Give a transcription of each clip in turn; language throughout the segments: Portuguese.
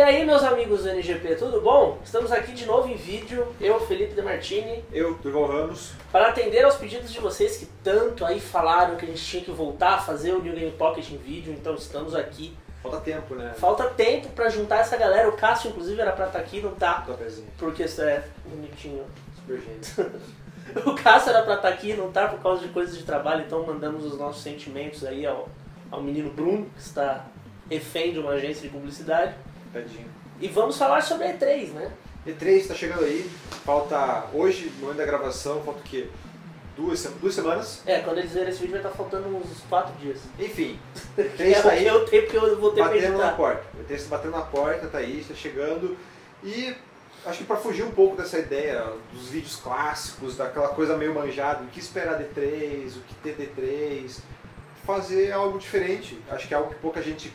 E aí, meus amigos do NGP, tudo bom? Estamos aqui de novo em vídeo, eu, Felipe De Martini, Eu, Durval Ramos. para atender aos pedidos de vocês que tanto aí falaram que a gente tinha que voltar a fazer o New Game Pocket em vídeo, então estamos aqui. Falta tempo, né? Falta tempo pra juntar essa galera, o Cássio inclusive era pra estar aqui, não tá, Tua pezinha. porque isso é bonitinho. Super gênio. O Cássio era pra estar aqui, não tá por causa de coisas de trabalho, então mandamos os nossos sentimentos aí ao, ao menino Bruno, que está refém de uma agência de publicidade. Tadinho. E vamos falar sobre a E3, né? E3 tá chegando aí. Falta. Hoje, no momento da gravação, falta o quê? Duas, duas semanas. É, quando eles verem esse vídeo vai estar faltando uns 4 dias. Enfim, Que E3 é tá o aí. que eu tenho que eu vou ter pra batendo na porta. O E3 tá batendo na porta, tá aí, tá chegando. E acho que pra fugir um pouco dessa ideia dos vídeos clássicos, daquela coisa meio manjada, o que esperar de 3 o que ter de 3 fazer algo diferente. Acho que é algo que pouca gente,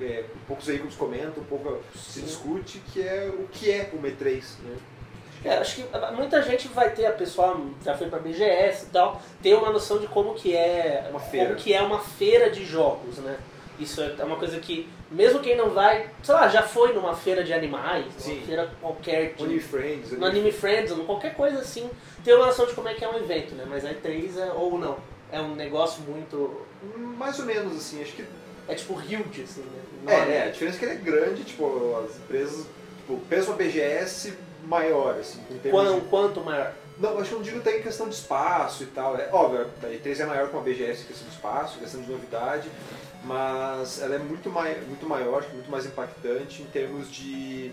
é, poucos veículos comentam, pouco se discute, que é o que é o E3. Né? É, acho que muita gente vai ter, a pessoa já foi pra BGS e tal, ter uma noção de como que é Uma feira. como que é uma feira de jogos, né? Isso é uma coisa que, mesmo quem não vai, sei lá, já foi numa feira de animais, Sim. numa feira qualquer, de, Only Friends, no Anime Friends, ou qualquer coisa assim, ter uma noção de como é que é um evento, né? Mas a E3 é, ou não, é um negócio muito, mais ou menos assim, acho que é tipo huge, assim, né? É, é, a diferença é que ele é grande, tipo, as empresas, tipo, uma BGS maior, assim, Quanto, de... quanto maior? Não, acho que não digo até em questão de espaço e tal, é óbvio, a E3 é maior que uma BGS em questão de espaço, em questão de novidade, mas ela é muito, mai muito maior, acho que muito mais impactante em termos de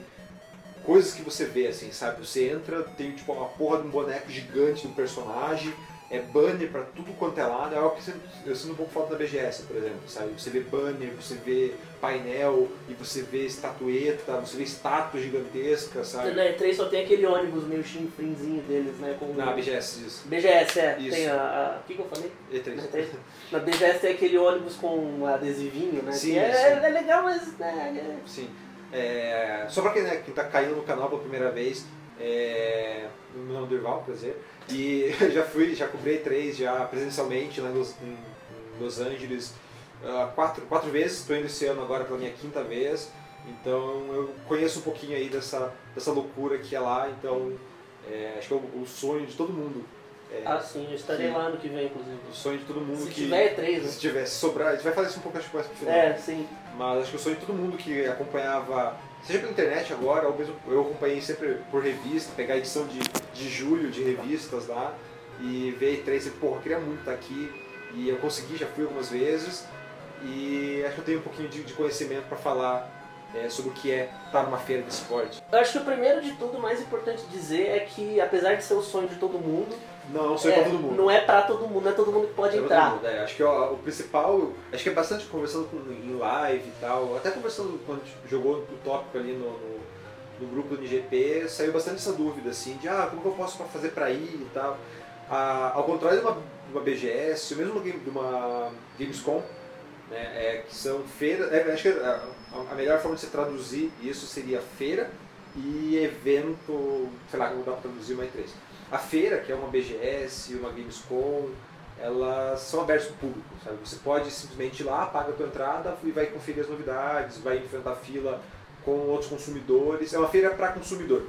coisas que você vê, assim, sabe? Você entra, tem tipo uma porra de um boneco gigante do personagem, é banner pra tudo quanto é lado, é algo que você- eu sinto um pouco falta da BGS, por exemplo, sabe? Você vê banner, você vê painel, e você vê estatueta, você vê estátua gigantesca, sabe? Na E3 só tem aquele ônibus meio chinfrinzinho deles, né? Com Na BGS, isso. BGS, é. Isso. Tem a. O que, que eu falei? E3. Na E3. Na BGS tem aquele ônibus com adesivinho, né? Sim, que é, sim. é legal, mas. Né, é- Sim. É, só pra quem, né, quem tá caindo no canal pela primeira vez, é, meu nome é Durval, prazer. E já fui, já cobri três já presencialmente lá em Los, em, Los Angeles ah, quatro, quatro vezes, estou indo esse ano agora pela minha quinta vez. Então eu conheço um pouquinho aí dessa, dessa loucura que é lá, então é, acho que é o, o sonho de todo mundo. É, Ah, sim, eu estarei Sim. lá ano que vem, inclusive. o sonho de todo mundo Se que. tiver E3, né? Se tiver, se sobrar, a gente vai fazer isso um pouco acho que mais pro final. É, sim. Mas acho que o sonho de todo mundo que acompanhava, seja pela internet agora, ou mesmo eu acompanhei sempre por revista, pegar a edição de, de julho de revistas lá e ver E3 e, porra, eu queria muito estar aqui. E eu consegui, já fui algumas vezes. E acho que eu tenho um pouquinho de, de conhecimento para falar é, sobre o que é estar numa feira de esporte. Eu acho que o primeiro de tudo, mais importante dizer é que, apesar de ser o sonho de todo mundo, Não, não é, pra todo mundo. não é pra todo mundo, não é todo mundo que pode É pra todo entrar. mundo, é. Acho que ó, o principal, acho que é bastante conversando com, em live e tal, até conversando quando a gente jogou o tópico ali no, no, no grupo do NGP, saiu bastante essa dúvida assim, de ah, como que eu posso fazer pra ir e tal. Ah, ao contrário de uma, de uma BGS, ou mesmo de uma Gamescom, né, é, que são feiras, é, acho que a, a melhor forma de você traduzir isso seria feira e evento, sei lá, como dá pra traduzir uma E3. A feira, que é uma BGS, uma Gamescom, elas são abertas para o público, sabe? Você pode simplesmente ir lá, paga a tua entrada e vai conferir as novidades, vai enfrentar fila com outros consumidores. É uma feira para consumidor.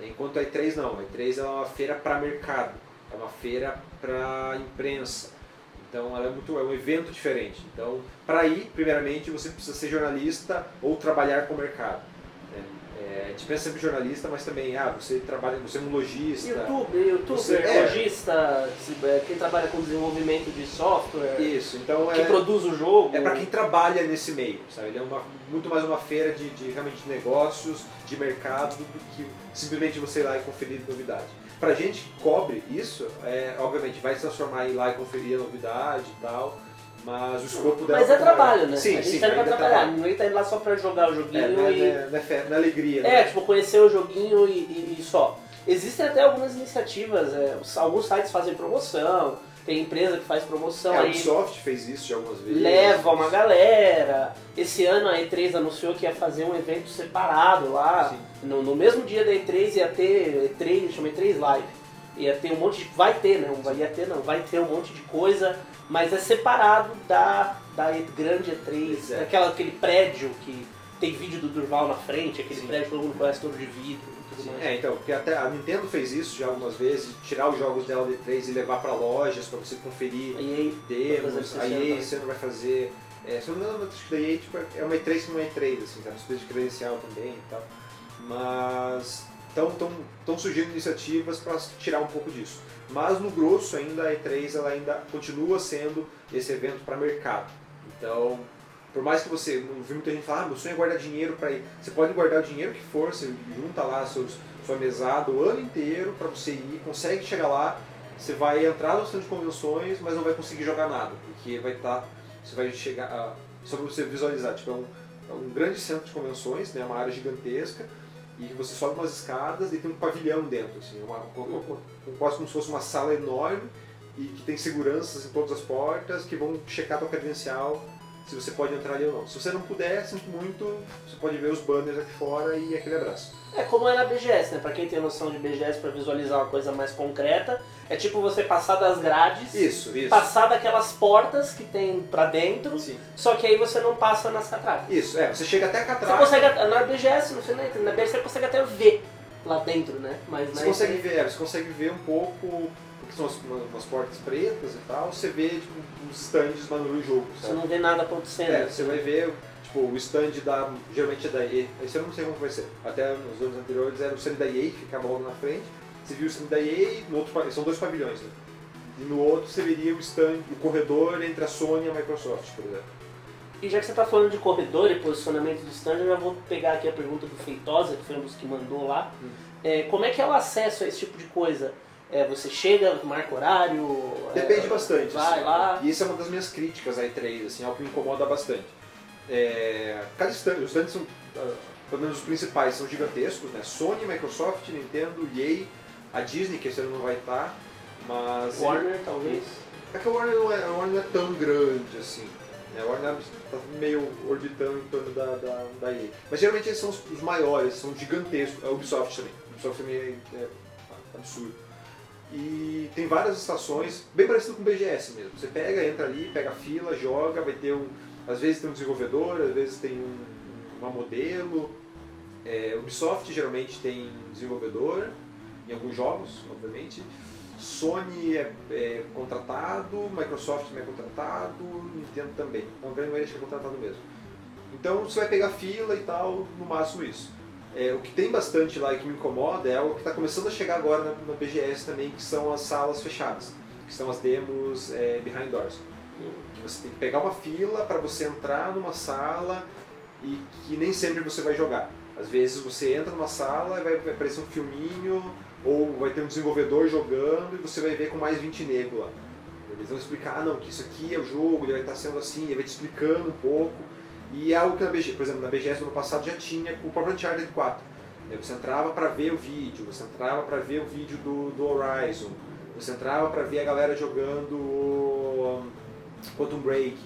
Enquanto a E3 não, a E3 é uma feira para mercado, é uma feira para imprensa. Então ela é, muito, é um evento diferente. Então, para ir, primeiramente, você precisa ser jornalista ou trabalhar com o mercado. É, a gente pensa sempre em jornalista, mas também, ah, você trabalha, você é um lojista. YouTube, youtuber, Você- é. é, quem trabalha com desenvolvimento de software, Isso, então que é, produz o jogo. é para quem trabalha nesse meio, sabe? Ele é uma, muito mais uma feira de, de realmente de negócios, de mercado, do que simplesmente você ir lá e conferir novidade. Pra gente que cobre isso, é, obviamente vai se transformar em ir lá e conferir a novidade e tal, mas o escopo dela Mas é trabalho, né? Sim, a gente sim, tá indo pra é trabalhar, trabalho. ninguém tá indo lá só pra jogar o joguinho É, é, e. é- é fé- não é alegria, É, né? tipo, conhecer o joguinho e, e- e só. Existem até algumas iniciativas, é, alguns sites fazem promoção, tem empresa que faz promoção É, a. Ubisoft fez isso de algumas vezes. leva uma galera. Esse ano a E3 anunciou que ia fazer um evento separado lá. No, no mesmo dia da E3 ia ter E3, chama E3 Live. Ia ter um monte de. Vai ter, né? Não vai ia ter, não. Vai ter um monte de coisa, mas é separado da, da grande E3, Pois é. daquela, aquele prédio que tem vídeo do Durval na frente, aquele Sim. prédio que todo mundo conhece todo de vidro e tudo mais. É, então, porque até a Nintendo fez isso já algumas vezes, tirar os jogos dela de 3 e levar pra lojas pra você conferir aí, demos, a EA não vai fazer. É, se eu não me engano, acho que da EA tipo, é uma E3 que não é E3, assim, tá? Uma espécie de credencial também e tal. Mas estão surgindo iniciativas para tirar um pouco disso. Mas no grosso ainda a E3 ela ainda continua sendo esse evento para mercado. Então, por mais que você, não vi muita gente falar, ah, meu sonho é guardar dinheiro para ir. Você pode guardar o dinheiro que for, você junta lá seus, sua mesada o ano inteiro para você ir, consegue chegar lá, você vai entrar no centro de convenções, mas não vai conseguir jogar nada, porque vai estar, você vai chegar, a, só para você visualizar, tipo, é um, é um grande centro de convenções, né, uma área gigantesca, e você sobe umas escadas e tem um pavilhão dentro, assim, uma, quase como se fosse uma sala enorme e que tem seguranças em todas as portas que vão checar tua credencial se você pode entrar ali ou não. Se você não puder, sinto muito, você pode ver os banners aqui fora e aquele abraço. É como é na BGS, né? Pra quem tem noção de BGS pra visualizar uma coisa mais concreta, é tipo você passar das grades, Isso, isso. passar daquelas portas que tem pra dentro, Sim. só que aí você não passa nas catracas. Isso, é, você chega até a Você catraca. consegue, na BGS, sei nem, na BGS você consegue até ver lá dentro, né? Mas Você consegue E3 ver, é, você consegue ver um pouco, porque são as- umas, umas portas pretas e tal, você vê tipo, uns stands lá no jogo, Você sabe? não vê nada acontecendo. É, você vai ver, tipo, o stand da, geralmente é da EA, esse eu não sei como vai ser, até nos anos anteriores era o stand da EA, que ficava logo na frente, você viu o stand da EA, no outro, são dois pavilhões, né? E no outro você veria o stand, o corredor entre a Sony e a Microsoft, por exemplo. E já que você tá falando de corredor e posicionamento do stand, eu já vou pegar aqui a pergunta do Feitosa, que foi um dos que mandou lá. Hum. É, como é que é o acesso a esse tipo de coisa? É, você chega, marca horário? Depende é, bastante. Vai assim. lá. E isso é uma das minhas críticas à E3, assim, algo que me incomoda bastante. É, cada stand, os stands são, ah, pelo menos os principais, são gigantescos, né? Sony, Microsoft, Nintendo, EA, a Disney, que esse ano não vai estar, mas... Warner, talvez. É que a Warner não é, a Warner não é tão grande assim. Né? A Warner está meio orbitando em torno da, da, da EA. Mas geralmente eles são os, os maiores, são gigantescos. A Ubisoft também. A Ubisoft também é, é absurdo. E tem várias estações, bem parecido com o BGS mesmo. Você pega, entra ali, pega a fila, joga, vai ter um. Às vezes tem um desenvolvedor, às vezes tem um, uma modelo. É, Ubisoft geralmente tem desenvolvedor, em alguns jogos, obviamente. Sony é, é contratado, Microsoft também é contratado, Nintendo também. Então, grande maioria é contratado mesmo. Então você vai pegar fila e tal, no máximo isso. É, o que tem bastante lá e que me incomoda é algo que está começando a chegar agora na, na BGS também, que são as salas fechadas, que são as demos é, behind doors. Que você tem que pegar uma fila para você entrar numa sala e que nem sempre você vai jogar. Às vezes você entra numa sala e vai, aparecer um filminho, ou vai ter um desenvolvedor jogando e você vai ver com mais 20 negros lá. Eles vão explicar, ah não, que isso aqui é o jogo, ele vai estar sendo assim, ele vai te explicando um pouco. E é algo que na BGS, por exemplo, na BGS do ano passado já tinha com o próprio Uncharted 4. Né, Você entrava para ver o vídeo, você entrava para ver o vídeo do, do Horizon, você entrava para ver a galera jogando um, Quantum Break.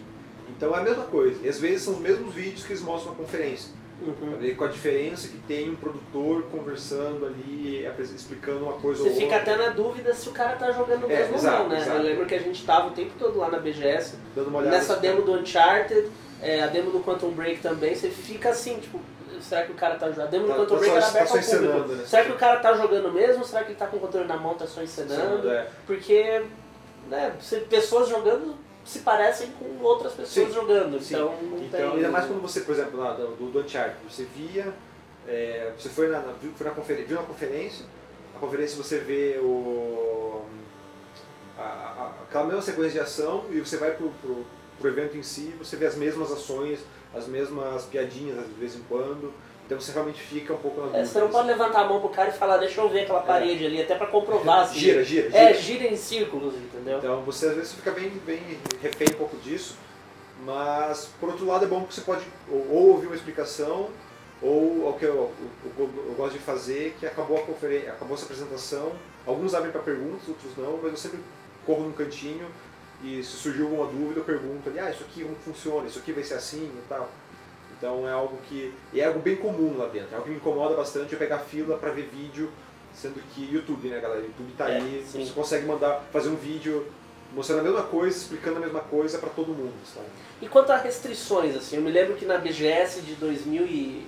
Então é a mesma coisa. E às vezes são os mesmos vídeos que eles mostram na conferência. Uhum. Com a diferença que tem um produtor conversando ali, explicando uma coisa Você ou fica outra, até na dúvida se o cara tá jogando É, mesmo exato, ou não, né? exato. Eu lembro que a gente tava o tempo todo lá na BGS, nessa demo do Uncharted, é, a demo do Quantum Break também, você fica assim, tipo, será que o cara tá jogando? A demo do Tá- Quantum tá Break era tá aberta só ao público. né? Será que o cara tá jogando mesmo? Será que ele tá com o controle na mão, tá só encenando? é. Porque né, pessoas jogando se parecem com outras pessoas Sim, jogando, sim. então Então, tem... ainda mais quando você, por exemplo, lá do, do Uncharted, você via, é, você foi na, na, viu, foi na conferência, viu na conferência, na conferência você vê o, a, a- aquela mesma sequência de ação e você vai pro, pro, pro evento em si, você vê as mesmas ações, as mesmas piadinhas de vez em quando, então você realmente fica um pouco na dúvida. É, você não pode levantar a mão pro cara e falar, deixa eu ver aquela parede ali, até pra comprovar. assim. Gira, gira, É, gira. gira em círculos, entendeu? Então você às vezes fica bem, bem refém um pouco disso, mas por outro lado é bom que você pode ou, ou ouvir uma explicação, ou o que eu, eu- eu gosto de fazer, que acabou a conferência, acabou essa apresentação, alguns abrem para perguntas, outros não, mas eu sempre corro num cantinho e se surgiu alguma dúvida eu pergunto ali, ah, isso aqui como funciona, isso aqui vai ser assim e tal. Então é algo que e é algo bem comum lá dentro, é algo que me incomoda bastante eu pegar fila para ver vídeo, sendo que YouTube, né, galera? YouTube tá É, aí, sim. você consegue mandar fazer um vídeo mostrando a mesma coisa, explicando a mesma coisa pra todo mundo, sabe? E quanto a restrições, assim, eu me lembro que na BGS de 2000 e...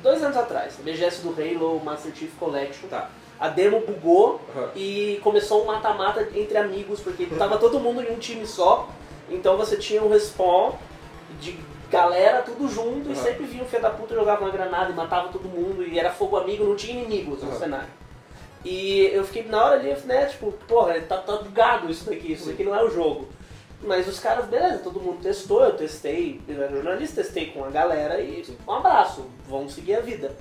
dois anos atrás, a BGS do Halo Master Chief Collection, Tá. A demo bugou Aham. e começou um mata-mata entre amigos, porque tava todo mundo em um time só, então você tinha um respawn de galera tudo junto e Aham. sempre vinha um filho da puta jogava uma granada e matava todo mundo e era fogo amigo, não tinha inimigos no cenário. E eu fiquei na hora ali, né, tipo, porra, tá, tá bugado isso daqui, isso daqui não é o jogo. Mas os caras, beleza, todo mundo testou, eu testei, eu era jornalista, testei com a galera e um abraço, vamos seguir a vida.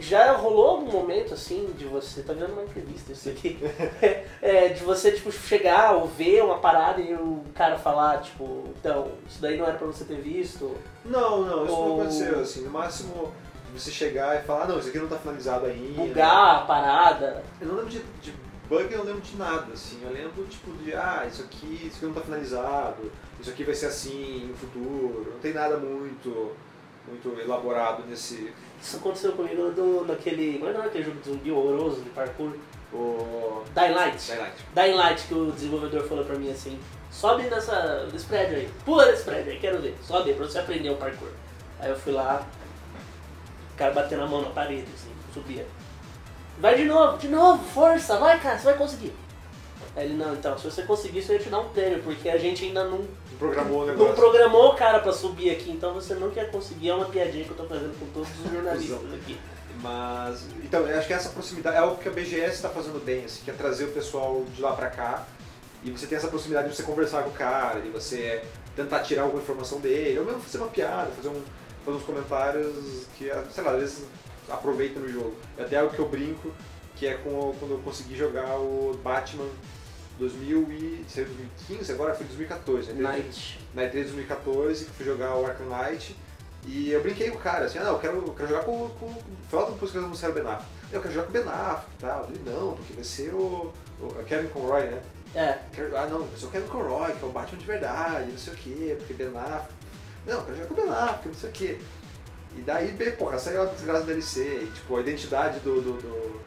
Já rolou algum momento assim de você, tá vendo uma entrevista isso aqui, é, de você tipo chegar ou ver uma parada e o cara falar, tipo, então, isso daí não era pra você ter visto. Não, não, isso Ou- não aconteceu, assim, no máximo você chegar e falar, ah, não, isso aqui não tá finalizado ainda. Bugar a parada. Eu não lembro de, de bug, eu não lembro de nada, assim. Eu lembro, tipo, de, ah, isso aqui, isso aqui não tá finalizado, isso aqui vai ser assim no futuro. Não tem nada muito, muito elaborado nesse... Isso aconteceu comigo do, naquele. Como é é aquele jogo de zumbi horroroso de parkour? O... Dying Light. Dying Light que o desenvolvedor falou pra mim assim, sobe nessa, nesse prédio aí, pula nesse prédio aí, quero ver, sobe pra você aprender o parkour. Aí eu fui lá, o cara batendo a mão na parede, assim, subia. Vai de novo, de novo, força, vai cara, você vai conseguir. Aí ele, não, então, se você conseguir, isso eu ia te dar um prêmio, porque a gente ainda não, Não programou o não negócio. programou o cara pra subir aqui, então você não quer conseguir, é uma piadinha que eu tô fazendo com todos os jornalistas aqui. Mas, então, eu acho que essa proximidade é o que a BGS está fazendo bem, assim, que é trazer o pessoal de lá pra cá e você tem essa proximidade de você conversar com o cara, de você tentar tirar alguma informação dele, ou mesmo fazer uma piada, fazer, um, fazer uns comentários que, sei lá, às vezes aproveitam no jogo. É até algo que eu brinco, que é com, quando eu consegui jogar o Batman 2000 e, sei, 2015, agora foi 2014, né? Night. na E3 2014, que fui jogar o Arkham Knight, e eu brinquei com o cara, assim, ah não, eu quero, eu quero jogar com, com falta depois que eles anunciaram o Ben Affleck. Eu quero jogar com o Ben Affleck e tal. Ele, não, porque vai ser o, o Kevin Conroy, né? É, Quero- ah não, eu sou o Kevin Conroy, que é o Batman de verdade, não sei o quê, porque Ben Affleck. Não, eu quero jogar com o Ben Affleck, não sei o quê. E daí, bem, porra, saiu a desgraça do DLC, e, tipo, a identidade do, do, do,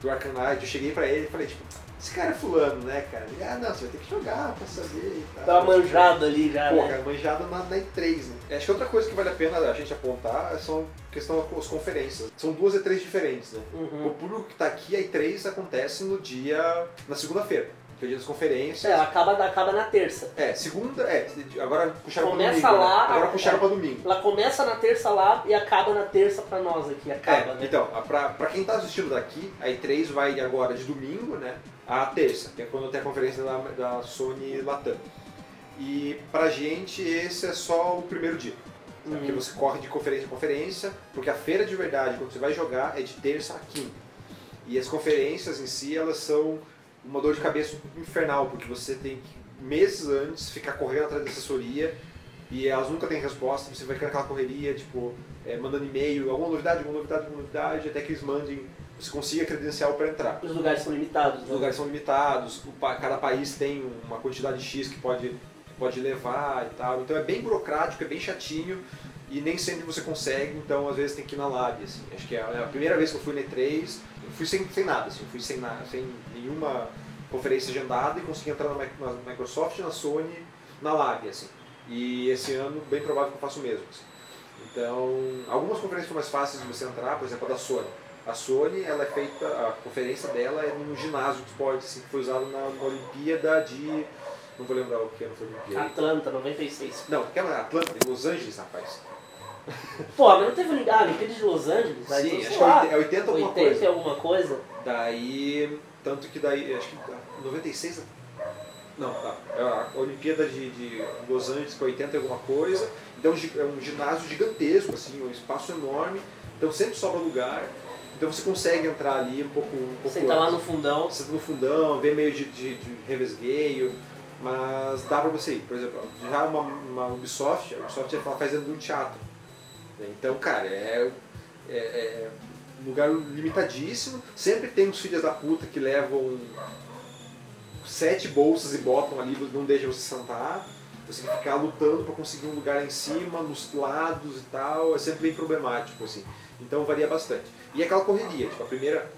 do Arkham Knight, eu cheguei pra ele e falei, tipo, esse cara é fulano, né, cara? Ele, ah não, você vai ter que jogar pra saber e tal. tá manjada ali já, Pô, né? cara, manjada na, na E3, né? Acho que outra coisa que vale a pena a gente apontar são questão das conferências. São duas E3 diferentes, né? Uhum. O público que tá aqui, a E3 acontece no dia. na segunda-feira, que é o dia das conferências. É, ela acaba, acaba na terça. É, segunda. É, agora puxaram Começa pra domingo. lá, né? Agora a- puxaram é. pra domingo. Ela começa na terça lá e acaba na terça pra nós aqui. Acaba, É, né? então, pra, pra quem tá assistindo daqui, a E3 vai agora de domingo, né? A terça, que é quando tem a conferência da, da Sony Latam. E pra gente esse é só o primeiro dia. Uhum. Porque você corre de conferência em conferência, porque a feira de verdade, quando você vai jogar, é de terça a quinta. E as conferências em si, elas são uma dor de cabeça infernal, porque você tem que, meses antes, ficar correndo atrás da assessoria e elas nunca têm resposta, você vai ficar naquela correria, tipo, é, mandando e-mail, alguma novidade, alguma novidade, alguma novidade, até que eles mandem, você consiga credencial para entrar. Os lugares são limitados, Os né? lugares são limitados, o cada país tem uma quantidade X que pode, que pode levar e tal. Então é bem burocrático, é bem chatinho e nem sempre você consegue, então às vezes tem que ir na lab. Assim. Acho que é a primeira vez que eu fui na E3, eu fui sem, sem nada, assim, fui sem, na- sem nenhuma conferência agendada e consegui entrar na, Mi- na Microsoft, na Sony, na lab. Assim. E esse ano, bem provável que eu faço o mesmo. assim. Então, algumas conferências foram mais fáceis de você entrar, por exemplo, a da Sony. A Sony, ela é feita, a conferência dela é num ginásio de esporte, assim, que foi usado na, na Olimpíada de. Não vou lembrar o que ano foi Olimpíada. Atlanta, 96. Não, que era Atlanta, em Los Angeles, rapaz. Pô, mas não teve Olimpíada ah, Olimpíada de Los Angeles? Sim, então, acho sei que é lá, 80 é 80 alguma 80 e coisa. alguma coisa. Daí, tanto que daí, acho que 96. Não, tá. É a Olimpíada de, de Los Angeles, é 80 e alguma coisa. Então é um ginásio gigantesco, assim, um espaço enorme. Então sempre sobra lugar. Então você consegue entrar ali um pouco. Um pouco Você tá lá no fundão. Você tá no fundão, vê meio de, de, de revesgueio, mas dá pra você ir. Por exemplo, já uma, uma Ubisoft, a Ubisoft faz dentro de um teatro. Né? Então, cara, é, é, é um lugar limitadíssimo. Sempre tem uns filhos da puta que levam sete bolsas e botam ali, não deixam você sentar. Você tem que ficar lutando pra conseguir um lugar em cima, nos lados e tal. É sempre bem problemático, assim. Então varia bastante. E aquela correria, tipo, a primeira.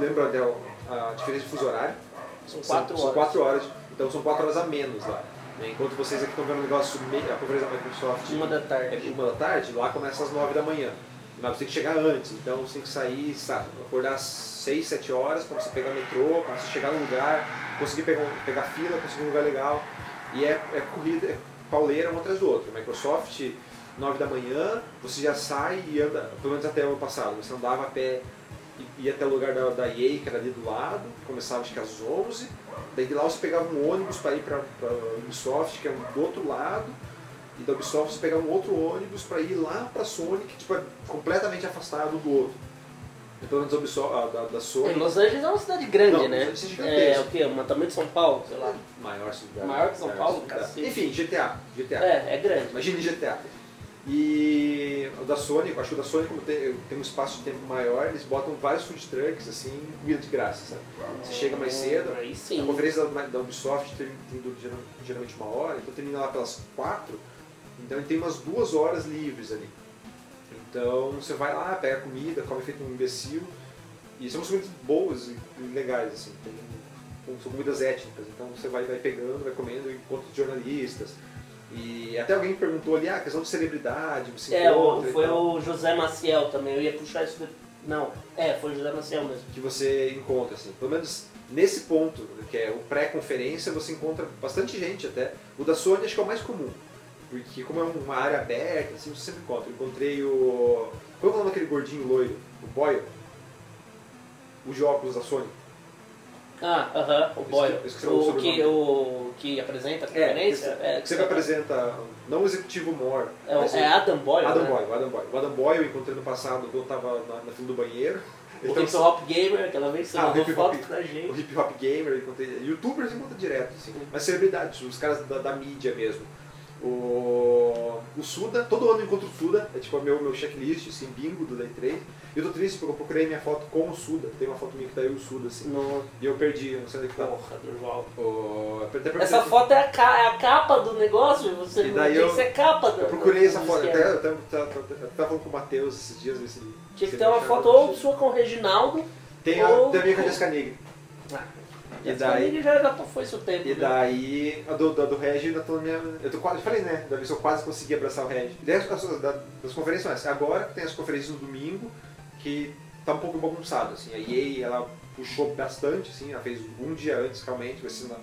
Lembra dela, a diferença de fuso horário? São quatro São horas. quatro horas. Então são 4 horas a menos lá. Enquanto vocês aqui estão vendo o negócio, a conferência da Microsoft Uma da é tarde. uma da tarde, lá começa às 9 da manhã. Mas você tem que chegar antes, então você tem que sair, sabe, acordar às 6, 7 horas para você pegar o metrô, para você chegar no lugar, conseguir pegar, pegar fila, conseguir um lugar legal. E é, é corrida, é pauleira um atrás do outro. Microsoft, 9 da manhã, você já sai e anda, pelo menos até o ano passado, você andava a pé e ia até o lugar da, da EA, que era ali do lado, começava acho que às 11, daí de lá você pegava um ônibus para ir para Ubisoft, que é do outro lado, e da Ubisoft você pegava um outro ônibus para ir lá para Sony, que tipo, é completamente afastado do outro. E pelo menos Ubisoft, da, da Sony, Los Angeles é uma cidade grande, Não, né? É É o quê? Uma tamanho de São Paulo, sei lá. maior cidade. Maior que São Paulo, cacete. Enfim, GTA. GTA. É, é grande. Imagine GTA. E o da Sony, acho que o da Sony, como tem, tem um espaço de tempo maior, eles botam vários food trucks, assim, comida de graça, sabe? Você chega mais cedo, Aí a sim. conferência da, da Ubisoft tem, tem geralmente uma hora, então termina lá pelas quatro, então ele tem umas duas horas livres ali. Então você vai lá, pega comida, come feito um imbecil, e são comidas boas e legais, assim, tem, são comidas étnicas, então você vai, vai pegando, vai comendo, encontra jornalistas. E até alguém perguntou ali, ah, questão de celebridade, você É, o, encontra foi o José Maciel também. Eu ia puxar isso. De... Não, é, foi o José Maciel mesmo. que você encontra, assim, pelo menos nesse ponto, que é o pré-conferência, você encontra bastante gente até. O da Sony acho que é o mais comum, porque como é uma área aberta, assim, você sempre encontra. Eu encontrei o... Qual é o nome daquele gordinho loiro? O Boyle? O de óculos da Sony. Ah, aham, o Esse Boyle. que- que é o O que, o que apresenta a conferência? É, que sempre apresenta, não o executivo Moore, É, o- o- é Adam Boyle. Adam né? Boyle, o Adam Boyle. O Adam Boyle eu encontrei no passado quando eu estava na, na fila do banheiro. Ele O tava- Hip Hop Gamer, aquela vez você Ah, o mandou Hip foto Hop- pra o gente. hip hop gamer, encontrei. Youtubers encontra direto, assim. Mas celebridades, os caras da, da mídia mesmo. O, o Suda, todo ano eu encontro o Suda, é tipo o meu, meu checklist, assim, bingo do Day 3. E eu tô triste porque eu procurei minha foto com o Suda, tem uma foto minha que tá eu e o Suda, assim. No... E eu perdi, eu não sei onde é que tá. Porra, Durval. O, Essa foto é a, ca- é a capa do negócio, você E não daí tem eu- que ser capa do Eu procurei essa foto, até, eu tava, falando com o Matheus esses dias, ver se ele- Tinha que ter uma foto ou sua com o Reginaldo. Tem ou- a minha com a Jessica Negri. Ah, E daí- já, já foi seu tempo. E né? daí, a do, da do Regi ainda tô na minha. Eu tô quase, falei né, da vez eu quase consegui abraçar o Regi. E daí as, as- da- das conferências. Agora tem as conferências no domingo, que tá um pouco bagunçado, assim. A EA, ela puxou bastante, assim, ela fez um dia antes, realmente, vai ser na,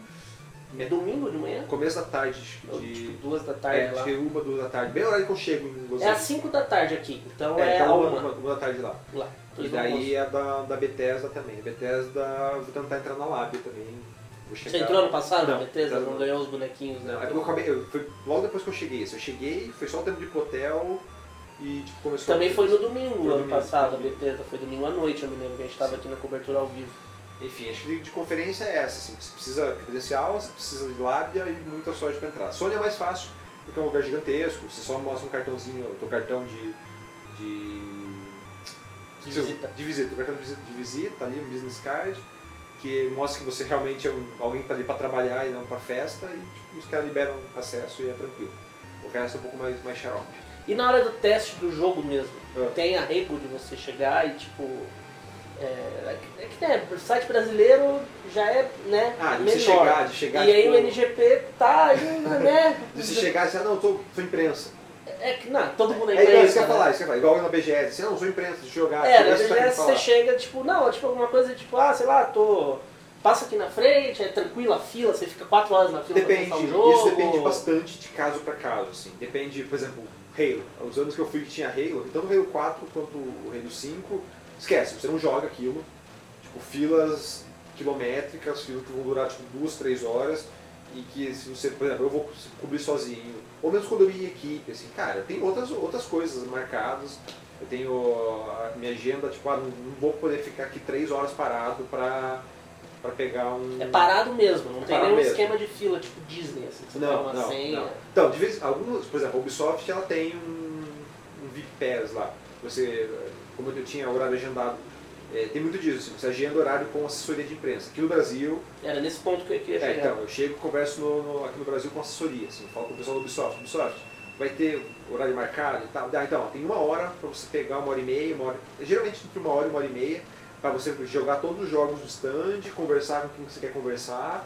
É domingo de manhã? começo da tarde, acho que Ou, de. tipo, duas da é, tarde acho lá. que uma, duas da tarde, bem o horário que eu chego em Los É às. 5 da tarde aqui, então É, é, uma, uma. uma, uma da tarde lá. Lá. E daí a da, da Bethesda também. A Bethesda, vou tentar entrar na Lab também. Você entrou ano passado na Bethesda? não. Não ganhou os bonequinhos, né? Não, é porque eu acabei, eu, foi logo depois que eu cheguei. Eu cheguei, foi só o tempo de hotel e tipo, começou Também a- foi no domingo, Foi ano domingo. passado, a Bethesda. Foi domingo à noite, eu me lembro que a gente estava aqui na cobertura ao vivo. Enfim, acho que de conferência é essa, assim, você precisa credencial, você precisa de lábia e muita sorte para entrar. Sony é mais fácil, porque é um lugar gigantesco, você só mostra um cartãozinho, o teu cartão de. de. De seu- visita. De visita, o cartão de visita, de visita ali, um business card, que mostra que você realmente é um, alguém que tá ali para trabalhar e não para festa, e tipo, os caras liberam acesso e é tranquilo. O resto é um pouco mais, mais xarope. E na hora do teste do jogo mesmo, Ah. tem a rego de você chegar e tipo. É, é que né, o site brasileiro já é né, Ah, de menor. você chegar, de chegar e aí tipo, o NGP tá ainda, né? De você chegar e dizer, ah, não, eu tô, sou imprensa. É que não, todo mundo é É igual isso imprensa, que eu ia né? falar, isso que eu ia falar. Igual na BGS, assim, não, sou imprensa, deixa eu jogar. É, na tá BGS você chega, tipo, não, tipo alguma coisa tipo, ah, sei lá, tô. Passa aqui na frente, é tranquila a fila, você fica 4 horas na fila Depende, pra o jogo. isso depende bastante de caso pra caso, assim. Depende, por exemplo, Halo. Os anos que eu fui que tinha Halo, tanto o Halo 4 quanto o Halo 5, esquece, você não joga aquilo. Tipo, filas quilométricas, filas que vão durar tipo duas, três horas, e que se você, por exemplo, eu vou cobrir sozinho, ou mesmo quando eu ia equipe, assim, cara, tem outras, outras coisas marcadas. Eu tenho a minha agenda, tipo, ah, não, vou poder ficar aqui três horas parado pra, pra pegar um. É parado mesmo, não É tem nenhum mesmo. esquema de fila, tipo Disney, assim, você Não, uma não, senha. não. Então, de vez algumas, por exemplo, a Ubisoft ela tem um, um VIP Pass lá. Você, como eu tinha horário agendado, é, tem muito disso, assim, você agenda horário com assessoria de imprensa. Aqui no Brasil, Era nesse ponto que eu queria é, chegar. então, eu chego e converso no, no- aqui no Brasil com assessoria, assim, falo com o pessoal do Ubisoft. Ubisoft, vai ter horário marcado e tal. Ah, então, tem uma hora para você pegar uma hora e meia, uma hora, geralmente entre uma hora e uma hora e meia, para você jogar todos os jogos do stand, conversar com quem você quer conversar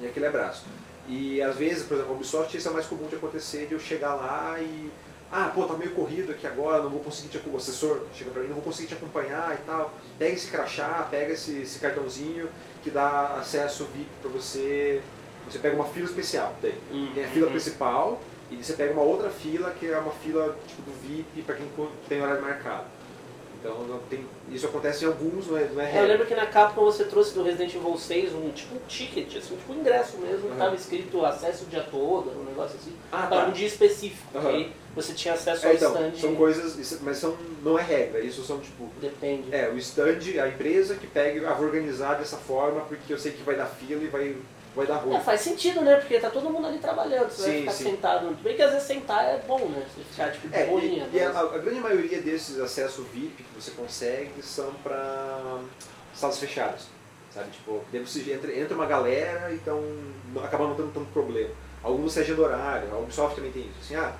e aquele abraço. E às vezes, por exemplo, a Ubisoft, isso é mais comum de acontecer, de eu chegar lá e ah, pô, tá meio corrido aqui agora, não vou conseguir te acompanhar, o assessor chega pra mim, não vou conseguir te acompanhar e tal. Pega esse crachá, pega esse, esse cartãozinho que dá acesso VIP pra você. Você pega uma fila especial, tem. Uhum. Tem a fila principal e você pega uma outra fila que é uma fila tipo do VIP pra quem tem horário marcado. Então tem, isso acontece em alguns, não é, não é eu lembro que na Capcom você trouxe do Resident Evil 6 um tipo um ticket, assim, tipo um ingresso mesmo, que Uhum. tava escrito acesso o dia todo, um negócio assim. Ah, Para tá. um dia específico, Uhum. Você tinha acesso É, ao então, stand. são coisas, isso- mas são, não é regra, isso são tipo Depende. É, o stand, a empresa que pega, ah, vou organizar dessa forma porque eu sei que vai dar fila e vai, vai dar É, ruim. faz sentido, né? Porque tá todo mundo ali trabalhando, você vai Sim, ficar sim. sentado. Bem que às vezes sentar é bom, né? Você ficar tipo de É, boinha. e, e a, a grande maioria desses acessos VIP que você consegue são para salas fechadas, sabe? Tipo, você entra, entra uma galera, então acaba não tendo tanto problema. Alguns você agenda horário, a Ubisoft também tem isso. Assim, ah,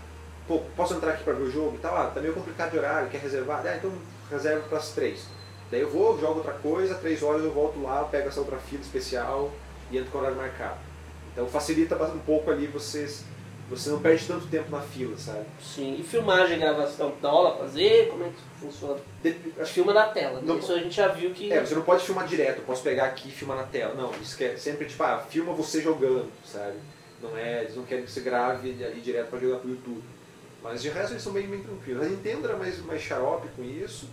pô, posso entrar aqui para ver o jogo e tal? Ah, tá meio complicado de horário, quer reservar? Ah, então reserva para as três. Daí eu vou, jogo outra coisa, três horas eu volto lá, pego essa outra fila especial e entro com o horário marcado. Então facilita um pouco ali vocês. Você não perde tanto tempo na fila, sabe? Sim. E filmagem, gravação, dá aula fazer? Como é que funciona? De- Filma na tela, né? Não- Isso a gente já viu que. É, você não pode filmar direto, eu posso pegar aqui e filmar na tela. Não, isso é sempre tipo, ah, filma você jogando, sabe? Não é, eles não querem que você grave ali direto pra jogar pro YouTube. Mas de resto eles são bem, bem tranquilos. A Nintendo era mais, mais xarope com isso,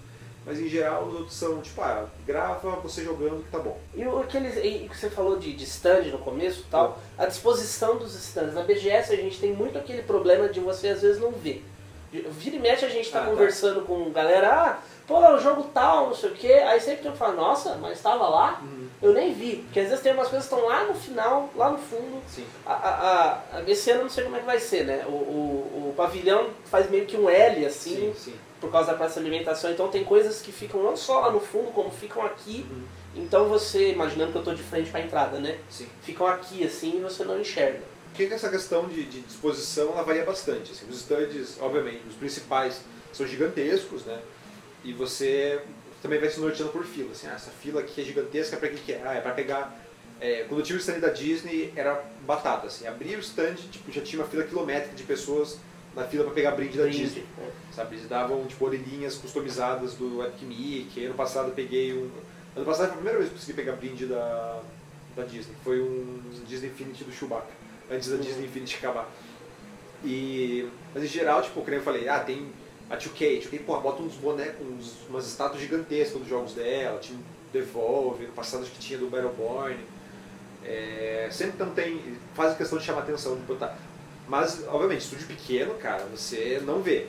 mas em geral os outros são tipo, ah, grava você jogando que tá bom. E o aqueles e que você falou de, de stand no começo e tal, a disposição dos stands. Na BGS a gente tem muito aquele problema de você às vezes não ver. Vira e mexe a gente tá Ah, tá. conversando com galera, ah, pô, é o jogo tal, não sei o quê. Aí sempre tem que falar, nossa, mas estava lá? Eu nem vi. Porque às vezes tem umas coisas que estão lá no final, lá no fundo. Sim. A, a, a- esse ano eu não sei como é que vai ser, né? O, o, o pavilhão faz meio que um L assim, Sim, sim. por causa da praça de alimentação. Então tem coisas que ficam não só lá no fundo, como ficam aqui. Uhum. Então você, imaginando que eu tô de frente pra entrada, né? Sim. Ficam aqui assim e você não enxerga. Porque essa questão de, de disposição ela varia bastante. Assim, os stands, obviamente, os principais são gigantescos, né? E você também vai se norteando por fila. Assim, ah, essa fila aqui é gigantesca, para que que é? Ah, é para pegar. é, quando eu tinha o stand da Disney, era batata. Assim, abria o stand, tipo, já tinha uma fila quilométrica de pessoas na fila para pegar brinde da Brinde, Disney. né? Sabe? Eles davam tipo, orelhinhas customizadas do Epic Mickey. Ano passado eu peguei um. Ano passado foi a primeira vez que eu consegui pegar brinde da, da Disney. Foi um Disney Infinity do Chewbacca. Antes da Uhum. Disney Infinity acabar. E, mas em geral, tipo, como eu falei, ah, tem a 2K, 2K, porra, bota uns bonecos, uns, umas estátuas gigantescas dos jogos dela, tinha Devolve, no passado acho que tinha do Battleborn. É, sempre não tem, faz questão de chamar atenção, de botar. Mas, obviamente, estúdio pequeno, cara, você não vê.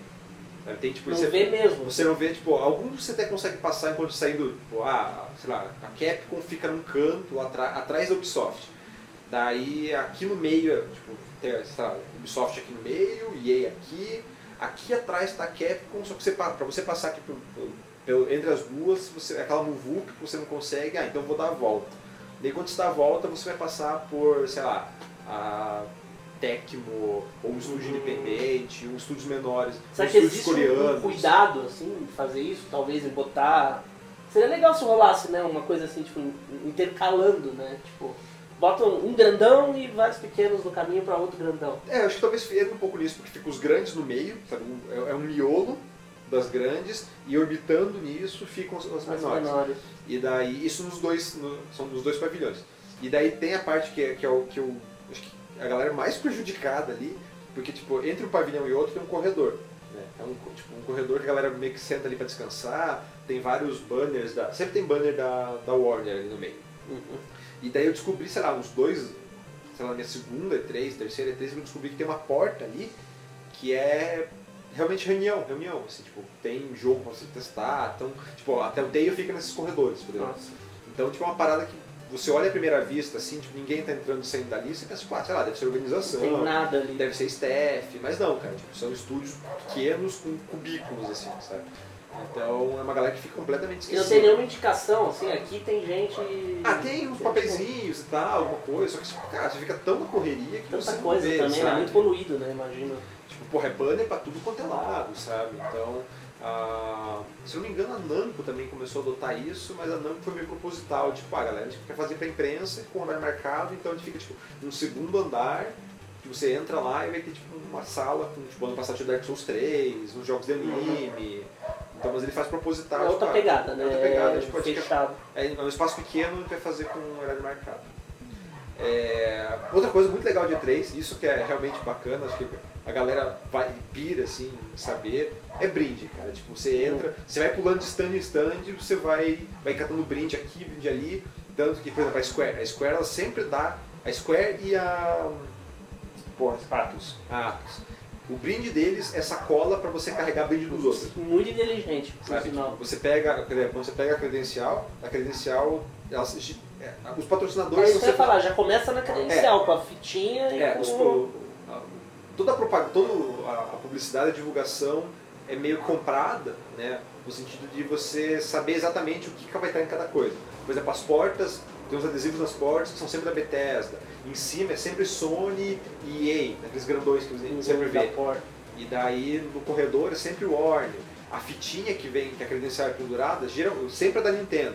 Tem, tipo, Não você, vê mesmo. você não vê, tipo, alguns você até consegue passar enquanto saindo, tipo, ah, sei lá, a Capcom fica num canto atra- atrás da Ubisoft. Daí aqui no meio, tipo, tem, sei lá, Ubisoft aqui no meio, EA aqui, aqui atrás está a Capcom, só que você, para você passar aqui entre as duas, você, aquela muvuca que você não consegue, ah, então eu vou dar a volta. Daí quando você dá a volta, você vai passar por, sei lá, a Tecmo, ou um estúdio Uhum. independente, uns estúdios menores, Será que existe um- um coreanos. cuidado, assim, fazer isso? Talvez em botar. Seria legal se rolasse, né? Uma coisa assim, tipo, intercalando, né? Tipo, bota um grandão e vários pequenos no caminho pra outro grandão. É, eu acho que talvez entre um pouco nisso, porque fica os grandes no meio, sabe? É é um miolo das grandes, e orbitando nisso ficam as, as menores. menores. E daí, isso nos dois, no- são nos dois pavilhões. E daí tem a parte que, é- que é o que eu acho que a galera mais prejudicada ali, porque tipo, entre um pavilhão e outro tem um corredor. Né? É um, tipo, um corredor que a galera meio que senta ali pra descansar, tem vários banners, da, sempre tem banner da, da Warner ali no meio. Uhum. E daí eu descobri, sei lá, uns dois, sei lá, minha segunda E3, terceira E3, eu descobri que tem uma porta ali que é realmente reunião, reunião, assim, tipo, tem jogo pra você testar, então, tipo, até o Tail fica nesses corredores, por exemplo. Nossa. Então, tipo, é uma parada que você olha à primeira vista, assim, tipo, ninguém tá entrando e saindo dali, você pensa, tipo, ah, sei lá, deve ser Não organização, tem nada ali. deve ser staff, mas não, cara, tipo, são estúdios pequenos com cubículos, assim, sabe? Então, é uma galera que fica completamente E não esquecida. tem nenhuma indicação, assim, aqui tem gente. Ah, tem uns papeizinhos e tal, alguma coisa, só que, tipo, cara, você fica tão na correria que você Tanta não coisa vê, também, sabe? é muito poluído, né? Imagina. Tipo, porra, é banner pra tudo quanto é lado, sabe? Então, a, se eu não me engano, a Namco também começou a adotar isso, mas a Namco foi meio proposital, tipo, ah, galera, a gente quer fazer pra imprensa com o andar marcado, então a gente fica tipo num segundo andar, que você entra lá e vai ter tipo uma sala com, tipo, ano passado tinha Dark Souls 3, uns jogos de anime. Então, mas ele faz proposital. É outra tipo, pegada, né? É outra pegada, É tipo, quer- fechado. é, é um espaço pequeno gente vai fazer com um horário marcado. É, outra coisa muito legal de E3, isso que é realmente bacana, acho que a galera vai pira assim, saber, é brinde, cara. Tipo, você entra, você vai pulando de stand em stand, você vai, vai catando brinde aqui, brinde ali. Tanto que, por exemplo, a Square, a Square ela sempre dá. A Square e a. Porra, Atos. A Atos. O brinde deles é sacola pra você carregar brinde dos outros. Muito inteligente, por sinal. Tipo, você pega, quando você pega a credencial, a credencial, elas, é, os É patrocinadores isso que eu ia falar, já começa na credencial, com a fitinha e é, com os toda a propaganda, toda a publicidade, a divulgação é meio comprada, né? No sentido de você saber exatamente o que que vai estar em cada coisa. Por exemplo, as portas, tem uns adesivos nas portas que são sempre da Bethesda. Em cima é sempre Sony e EA, aqueles grandões que você sempre da vê. E daí no corredor é sempre Warner. A fitinha que vem, que a credencial é pendurada, sempre é da Nintendo.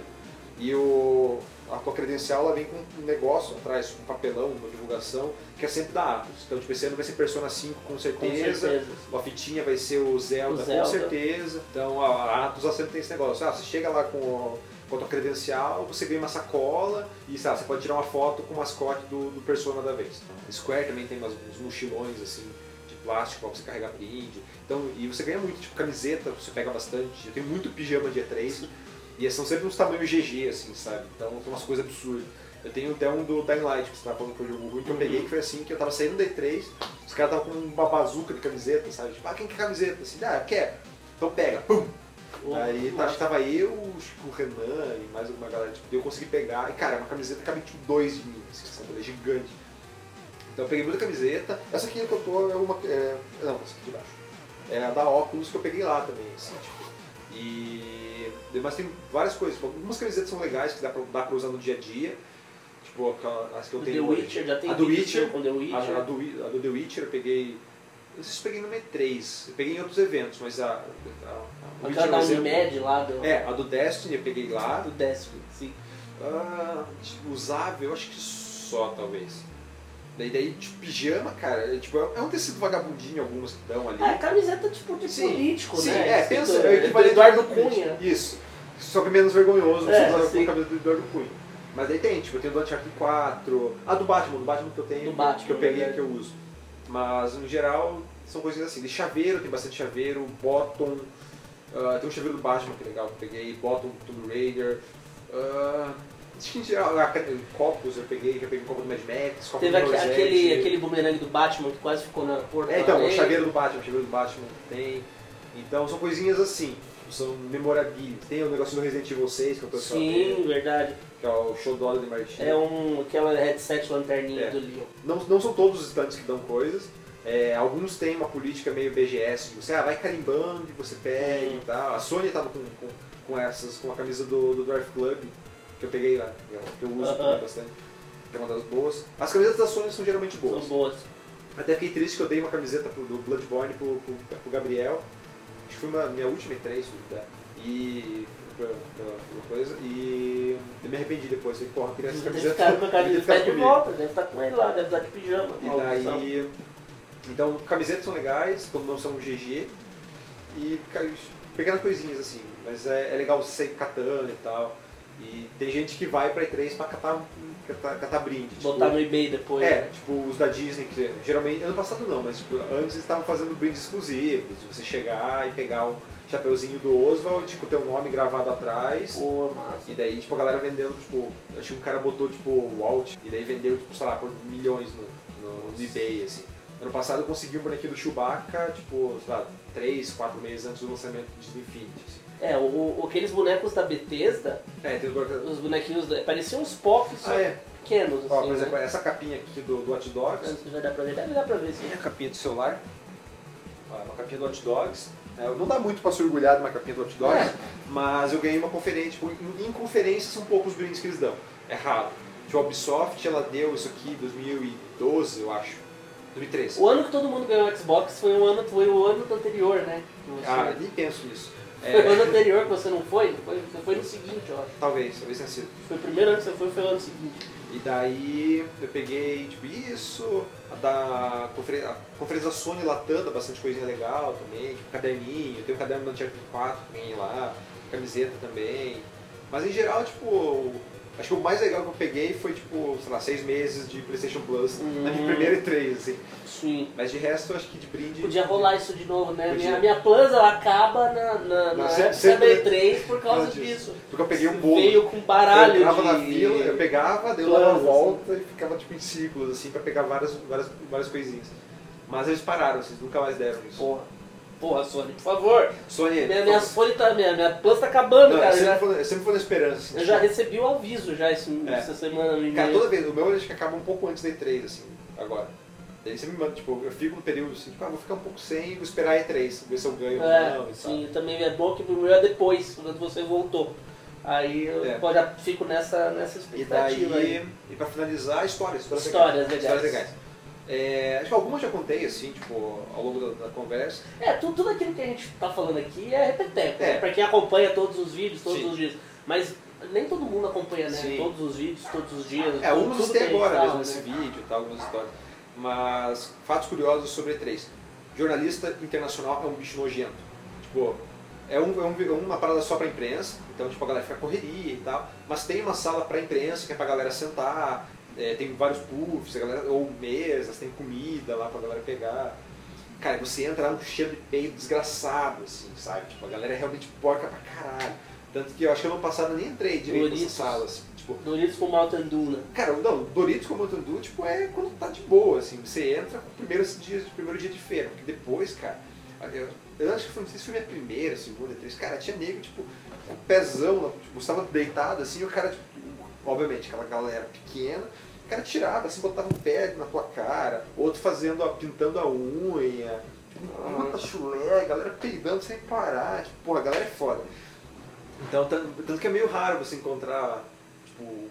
E o, a tua credencial ela vem com um negócio atrás, um papelão, uma divulgação, que é sempre da Atos. Então, tipo, esse ano vai ser Persona 5 com Com certeza. certeza. A fitinha vai ser o Zelda, O Zelda. com certeza. Então a Atos sempre tem esse negócio. Ah, você chega lá com, o- com a tua credencial, você ganha uma sacola e sabe, você pode tirar uma foto com o mascote do, do Persona da vez. Square também tem umas, uns mochilões assim de plástico pra você carregar brinde. Então, e você ganha muito, tipo camiseta, você pega bastante. Eu tenho muito pijama de E3 e são sempre uns tamanhos GG, assim, sabe? Então são umas coisas absurdas. Eu tenho até um do Dying Light, que você tava falando que o jogo ruim, que eu peguei, que foi assim, que eu tava saindo da E3, os caras estavam com uma bazuca de camiseta, sabe? Tipo, ah, quem quer camiseta? Assim, ah, eu quero. Então pega, pum! Aí tá, acho que tava eu, o Renan e mais alguma galera, tipo, eu consegui pegar, e cara, é uma camiseta cabe tipo dois de mim, assim, é gigante. Então eu peguei muita camiseta, essa aqui que eu tô é uma. É, não, essa aqui de baixo. É a da óculos que eu peguei lá também, assim, tipo. E. Mas tem várias coisas, tipo, algumas camisetas são legais que dá pra, dá pra usar no dia a dia. Tipo, aquela- as que eu tenho. The hoje. Witcher, já tem a do Witcher, com The Witcher. a, a do, a do The Witcher eu peguei. Não sei se eu peguei no E3, eu peguei em outros eventos, mas a. a, a, Aquela da Unimed lá do, É, a do Destiny eu peguei lá. do Destiny, sim. Ah, tipo, usável, eu acho que só, talvez. Daí, daí tipo, pijama, cara, é, tipo, é um tecido vagabundinho algumas que dão ali. É, camiseta tipo de Sim, político, Sim, né? é, Esse pensa, é o equivalente do Eduardo Cunha. Isso. Só que menos vergonhoso você É, usar com sim. a camisa do Eduardo Cunha. Mas daí tem, tipo, eu tenho do Uncharted 4, a do Batman, do Batman que eu tenho, Do Batman, que eu peguei verdade. que eu uso. Mas, no geral, são coisinhas assim. De chaveiro, tem bastante chaveiro, bottom, ah, tem um chaveiro do Batman que é legal, que eu peguei, bottom do Tomb Raider, ah, acho que em geral, ah, copos eu peguei, eu peguei um copo do Mad Max, copo Teve do aque- Rosette. aquele, aquele bumerangue do Batman que quase ficou na porta. É, então, o chaveiro do Batman, o chaveiro do Batman tem. Então são coisinhas assim, são memorabilhas. Tem o negócio do Resident Evil 6 que o pessoal Sim, verdade. que é o show do de Martin. É um, aquela headset lanterninha É. do Leon. Não, não são todos os estantes que dão coisas. É, alguns têm uma política meio BGS, de você ah, vai carimbando e você pega Hum. e tal. A Sony tava com, com, com essas, com a camisa do, do Drive Club, que eu peguei lá, que eu uso bastante, que é uma das boas. As camisetas da Sony são geralmente boas. São boas. Até fiquei triste que eu dei uma camiseta pro, do Bloodborne pro, pro, pro Gabriel. Acho que foi uma, minha última E3, se duvidar. E. Pela, pela- coisa. E. Eu me arrependi depois. Falei, porra, queria essa Deve camiseta. com a devia camisa ficar de volta, deve estar com ele lá, deve estar de pijama. E daí. Então, camisetas são legais, quando não são GG. E pequenas coisinhas assim. Mas é, é legal sair catando e tal. E tem gente que vai pra E3 pra catar, catar, catar brinde. Botar tipo, no eBay depois. É, tipo os da Disney, que geralmente, ano passado não, mas tipo, antes eles estavam fazendo brindes exclusivos, de você chegar e pegar o chapeuzinho do Oswald, tipo, ter o nome gravado atrás. Pô. E daí, tipo, a galera vendendo, tipo, acho que um cara botou, tipo, o Walt, e daí vendeu, tipo, sei lá, por milhões no, no, no eBay, assim. Ano passado eu consegui um bonequinho do Chewbacca, tipo, sei lá, 3, 4 meses antes do lançamento de Disney Infinity, assim. É, o, o- aqueles bonecos da Bethesda, É, tem o os bonequinhos, da- pareciam uns pops Ah, é. pequenos, Ó, assim. por exemplo, né? essa capinha aqui do, do Hot Dogs, Não vai dar pra ver, deve dar pra ver sim. Tem a capinha do celular, ó, uma capinha do Hot Dogs. É, não dá muito pra se orgulhar de uma capinha do Hot Dogs, É. mas eu ganhei uma conferência. Tipo, em, em conferências são poucos brindes que eles dão. É raro. Tipo, a Ubisoft ela deu isso aqui em 2012, eu acho. 2013. O ano que todo mundo ganhou o Xbox foi o ano, foi o ano anterior, né? Ah, nem penso nisso. Foi o É, ano anterior que você não foi? Foi, você foi no seguinte, eu acho. talvez, talvez tenha sido. Foi o primeiro ano que você foi, foi o ano seguinte. E daí eu peguei, tipo, isso, a da conferência, a conferência da Sony latando bastante coisinha legal também, tipo, caderninho, eu tenho um caderno do Uncharted 4 também lá, camiseta também. Mas em geral, tipo, acho que o mais legal que eu peguei foi, tipo, sei lá, seis meses de Playstation Plus, Hum. na minha primeira E3, assim. Sim. Mas de resto, eu acho que de brinde... Podia rolar isso de novo, né? Podia. Minha, minha Plus ela acaba na, na, na Não, sempre- CB3 por causa causa disso. Porque eu peguei um bolo. Veio com baralho eu entrava de... na fila, eu pegava, Plus, uma assim. volta e ficava tipo em círculos, assim, pra pegar várias, várias, várias coisinhas. Mas eles pararam, vocês nunca mais deram isso. Porra. Porra, Sony, por favor. Sony, Minha, minha, Sony tá, minha, minha Plus tá acabando, não, cara. eu, Já- sempre eu sempre foi na esperança. assim, eu já recebi o aviso já esse- É. essa semana no Cara, toda vez, o meu acho que acaba um pouco antes da E3, assim, agora. Daí você me manda, tipo, eu fico no período assim, tipo, ah, vou ficar um pouco sem, vou esperar a E3, ver se eu ganho É, ou não e sim, também é bom que o meu é depois, quando você voltou. Aí eu É. já fico nessa, nessa E expectativa daí, aí. e pra finalizar, histórias. Histórias, Histórias legais. Histórias legais. É, acho que algumas já contei, assim, tipo, ao longo da, da conversa. É, tudo, tudo aquilo que a gente tá falando aqui é repeteco, É. né? Pra quem acompanha todos os vídeos, todos Sim. os dias. Mas nem todo mundo acompanha, né? Sim. Todos os vídeos, todos os dias. É, tudo- umas tudo tem que a gente agora fala, mesmo nesse né? vídeo e tal, algumas histórias. Mas, fatos curiosos sobre E3. Jornalista internacional é um bicho nojento. Tipo, é, um, é, é uma parada só pra imprensa, então tipo, a galera fica correria e tal. Mas tem uma sala pra imprensa que é pra galera sentar, é, tem vários puffs, a galera, ou mesas, tem comida lá pra galera pegar. Cara, você entra lá um cheiro de peido desgraçado, assim, sabe? Tipo, a galera é realmente porca pra caralho. Tanto que eu acho que ano passado eu nem entrei direito Doritos. nessa sala, assim. Tipo, Doritos com Mountain Dew, né? Cara, não, Doritos com Mountain Dew, tipo, é quando tá de boa, assim, você entra com o primeiro dia, primeiro dia de feira, porque depois, cara, eu, eu acho que foi, não sei se foi minha primeira, segunda, três, cara, tinha nego, tipo, com o pezão, tipo, estava deitado, assim, e o cara, tipo, obviamente, aquela galera pequena, o cara tirava, assim, botava um pé na tua cara, outro fazendo, a, pintando a unha, tipo, muita chulé, a galera peidando sem parar, tipo, porra, a galera é foda. Então, tanto, que é meio raro você encontrar, tipo,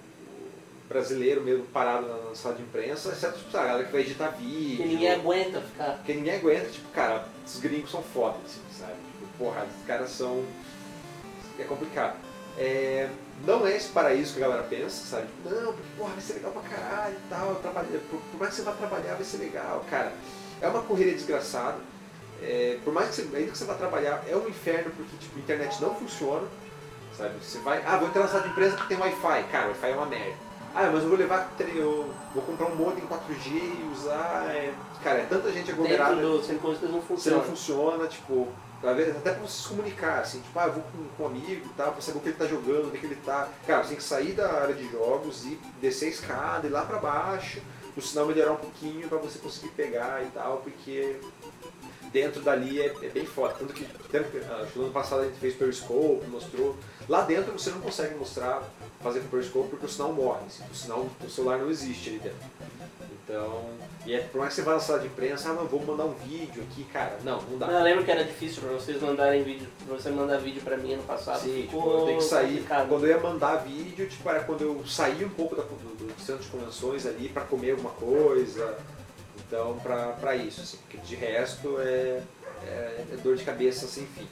brasileiro mesmo parado na, sala de imprensa, exceto tipo, a galera que vai editar vídeo. Que ninguém aguenta ficar. Porque ninguém aguenta, tipo, cara, os gringos são foda, assim, sabe? Tipo, porra, os caras são. É complicado. É, não é esse paraíso que a galera pensa, sabe? Tipo, não, porque, porra, vai ser legal pra caralho e tal. Trabalha, por, por mais que você vá trabalhar, vai ser legal. Cara, é uma correria desgraçada. É, por mais que você, ainda que você vá trabalhar, é um inferno porque, tipo, a internet não funciona, sabe? Você vai, ah, vou entrar na sala de empresa porque tem Wi-Fi. Cara, Wi-Fi é uma merda. Ah, mas eu vou levar, eu vou comprar um modem 4G e usar. é, Cara, é tanta gente aglomerada. Dentro do coisas não Você funciona. não funciona, tipo, às vezes até pra você se comunicar, assim, tipo, ah, eu vou com, com um amigo e tal, pra saber o que ele tá jogando, onde que ele tá. Cara, você tem que sair da área de jogos e descer a escada, ir lá pra baixo, o sinal melhorar um pouquinho pra você conseguir pegar e tal, porque dentro dali é, é bem foda. Tanto que, tanto que ah, no ano passado a gente fez Periscope, mostrou. Lá dentro você não consegue mostrar, fazer com Periscope porque o sinal morre, assim, o sinal do celular não existe ali dentro. Então, e é, por mais que você vá na sala de imprensa, ah, não, vou mandar um vídeo aqui, cara, não, não dá. Eu lembro que era difícil pra vocês mandarem vídeo, pra você mandar vídeo pra mim ano passado. Sim, tipo, eu tenho que sair. complicado. Quando eu ia mandar vídeo, tipo, era quando eu saía um pouco da, do, do centro de convenções ali pra comer alguma coisa. Então, pra, pra isso, assim, porque de resto é, é, é dor de cabeça sem fim.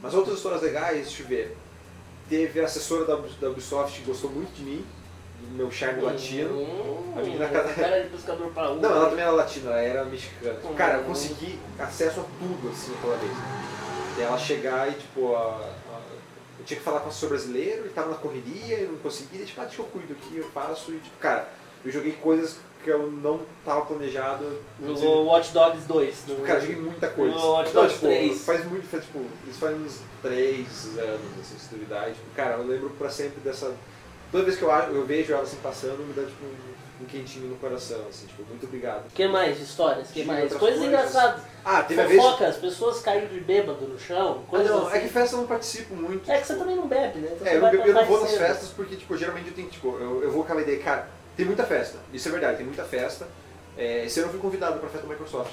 Mas outras histórias legais, deixa eu ver. Teve a assessora da, da Ubisoft que gostou muito de mim, meu charme latino. Hum, A menina cada- cara de pescador um. Não, ela também era latina, ela era mexicana. Uhum. Cara, eu consegui acesso a tudo, assim, aquela vez. E ela chegar e, tipo, a- a- eu tinha que falar com o assessor brasileiro, ele tava na correria, eu não conseguia, tipo, ah, deixa eu cuido aqui, eu faço. E, tipo, cara, eu joguei coisas que eu não tava planejado. Jogou Watch Dogs 2. Tipo, cara, eu joguei muita coisa. No Watch Não, Dogs tipo, 3. faz muito, faz, tipo, isso faz uns 3 anos, assim, se duvidar. E, tipo, cara, eu lembro pra sempre dessa... Toda vez que eu, eu vejo ela assim passando, me dá, tipo, um, um quentinho no coração, assim, tipo, muito obrigado. O que mais? Histórias? que mais? outras Coisas coisas. engraçadas. Ah, teve a vez... Fofoca, as pessoas caíram de bêbado no chão. Ah, Coisas não, assim. é que festa eu não participo muito. É que você também não bebe, né? Então É, eu, vai eu, pra não vou nas cedo. festas porque, tipo, geralmente eu tenho, tipo, eu, eu vou com aquela ideia, cara, tem muita festa, isso é verdade, tem muita festa. É, esse ano eu fui convidado pra festa da Microsoft.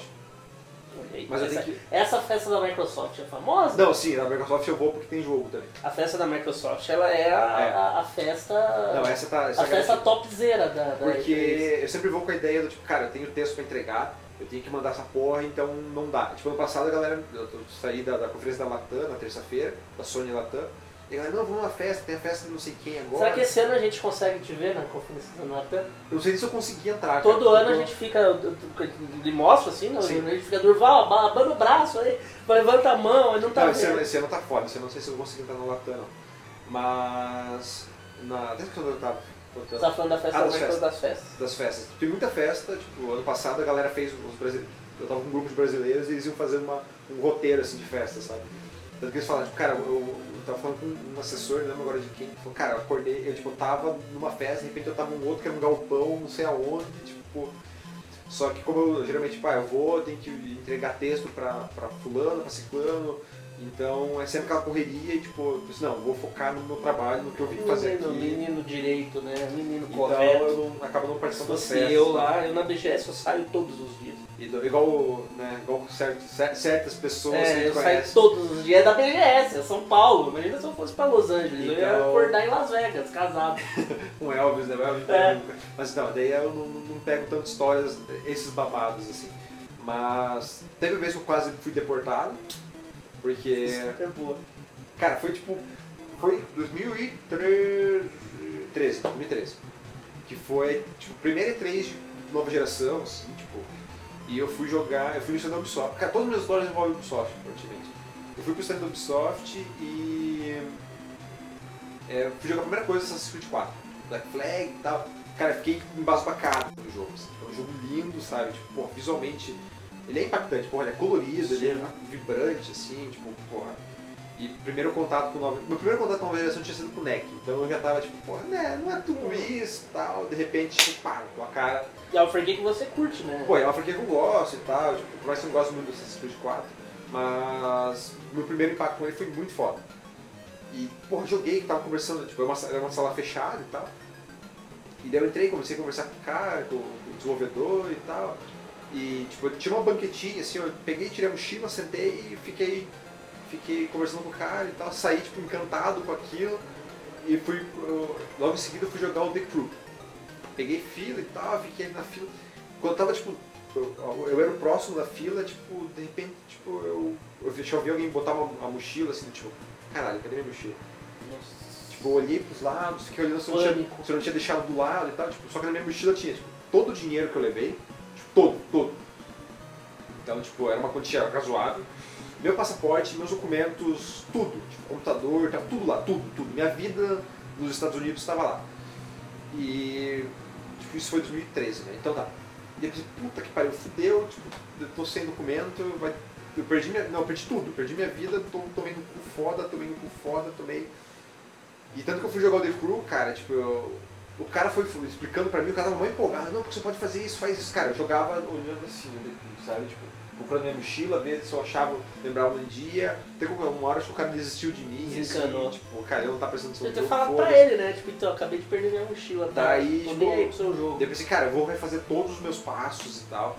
Mas eu essa, tenho que- essa festa da Microsoft é famosa? Não, sim, na Microsoft eu vou porque tem jogo também. A festa da Microsoft, ela é a, É. a- a festa... Não, essa tá. Essa a festa garante- topzera da, da Porque E3. eu sempre vou com a ideia do tipo, cara, eu tenho texto pra entregar, eu tenho que mandar essa porra, então não dá. Tipo, ano passado a galera, eu saí da, da conferência da Latam na terça-feira, da Sony Latam, e galera, não, vamos na festa, tem a festa de não sei quem agora. Será que esse ano a gente consegue te ver na conferência da Natan? Eu não sei se eu consegui entrar. Todo cara, ano a gente fica, eu- eu- eu- ele mostra assim, não, Sim. a gente fica Durval, abana o braço aí, levanta a mão, aí não tá Não, esse ano, esse ano tá foda, esse ano eu não sei se eu vou conseguir entrar na Latam, não. Mas. Na, desde quando eu tava Você tá falando da festa Ah, das festas. das festas. das festas. Tem muita festa, tipo, ano passado a galera fez os brasileiros. Eu tava com um grupo de brasileiros e eles iam fazer uma, um roteiro assim de festa, sabe? Tanto que eles falaram, tipo, cara, eu, eu tava falando com um assessor, não lembro agora de quem, que falou, cara, eu acordei, eu tipo, tava numa festa, de repente eu tava num outro que era um galpão, não sei aonde, tipo. Só que como eu geralmente, tipo, ah, eu vou, tenho que entregar texto pra, pra fulano, pra ciclano, então é sempre aquela correria e tipo, eu disse, não, vou focar no meu trabalho, no que eu vim fazer Menino, aqui. menino direito, né? Menino Então correto. eu não, acabo não participando fosse festas. eu né? lá, eu na BGS eu saio todos os dias. Do- igual, né, igual certo, cer- certas pessoas que É, gente eu saio todos os dias. É da BGS, é São Paulo. Imagina se eu fosse pra Los Angeles. Eu ia Então- acordar em Las Vegas, casado. com Elvis, né? Elvis É. Mas não, daí eu não, não pego tanto histórias, esses babados, assim. Mas teve uma vez que eu quase fui deportado, porque, Super boa. cara, foi tipo, foi 2013, 2013, que foi, tipo, primeira E3 de nova geração, assim, tipo, e eu fui jogar, eu fui no stand da Ubisoft, cara, todas as minhas histórias envolvem Ubisoft, praticamente. Eu fui pro stand da Ubisoft e é, fui jogar a primeira coisa Assassin's Creed 4, Black Flag e tal. Cara, eu fiquei embasbacado no jogo. Assim. É um jogo lindo, sabe? Tipo, pô, visualmente ele é impactante, porra, ele é colorido, ele é Sim. vibrante, assim, tipo, porra. E primeiro contato com nova. Meu primeiro contato com nova geração tinha sido com o NEC. Então eu já tava tipo, porra, né, não é tudo isso e tal. De repente, tipo, pá, tua cara. E é uma franquia que você curte, né? Pô, é uma franquia que eu gosto e tal. Tipo, por mais que eu não gosto muito do Assassin's Creed 4. Mas meu primeiro impacto com ele foi muito foda. E, porra, joguei, tava conversando, tipo, era uma, era uma sala fechada e tal. E daí eu entrei, comecei a conversar com o cara, com o desenvolvedor e tal. E, tipo, tinha uma banquetinha, assim, eu peguei, tirei a mochila, sentei e fiquei, fiquei conversando com o cara e tal. Saí, tipo, encantado com aquilo. E fui, eu- logo em seguida eu fui jogar o The Crew. Peguei fila e tal, fiquei na fila. Quando eu tava, tipo, eu, eu era o próximo da fila, tipo, de repente, tipo, eu, eu eu vi alguém botar uma, uma mochila, assim, tipo, caralho, cadê minha mochila? Tipo, eu olhei pros lados, fiquei olhando se eu, não tinha, se eu não tinha deixado do lado e tal, tipo, só que na minha mochila tinha, tipo, todo o dinheiro que eu levei, todo, todo. Então, tipo, era uma quantia razoável. Meu passaporte, meus documentos, tudo, tipo, computador, tava tudo lá, tudo, tudo. Minha vida nos Estados Unidos estava lá. E, tipo, isso foi 2013, né? Então tá. E eu pensei, puta que pariu, fudeu, tipo, eu tô sem documento, vai... eu perdi minha. Não, perdi tudo, perdi minha vida, tô, tomei no foda, tomei no cu foda, tomei. E tanto que eu fui jogar o The Crew, cara, tipo, eu- o cara foi explicando pra mim, o cara tava muito empolgado, não, porque você pode fazer isso, faz isso. Cara, eu jogava olhando assim Crew, sabe? Tipo, procurando minha mochila, ver se eu achava, lembrava um dia. Até que uma hora que o cara desistiu de mim, Desencanou. assim, tipo, cara, eu não tá prestando atenção Eu no jogo, falado pra foda-se. ele, né? Tipo, então, acabei de perder minha mochila, tá? Daí, Tô tipo, aí pro seu jogo. Daí eu pensei, cara, eu vou refazer todos os meus passos e tal.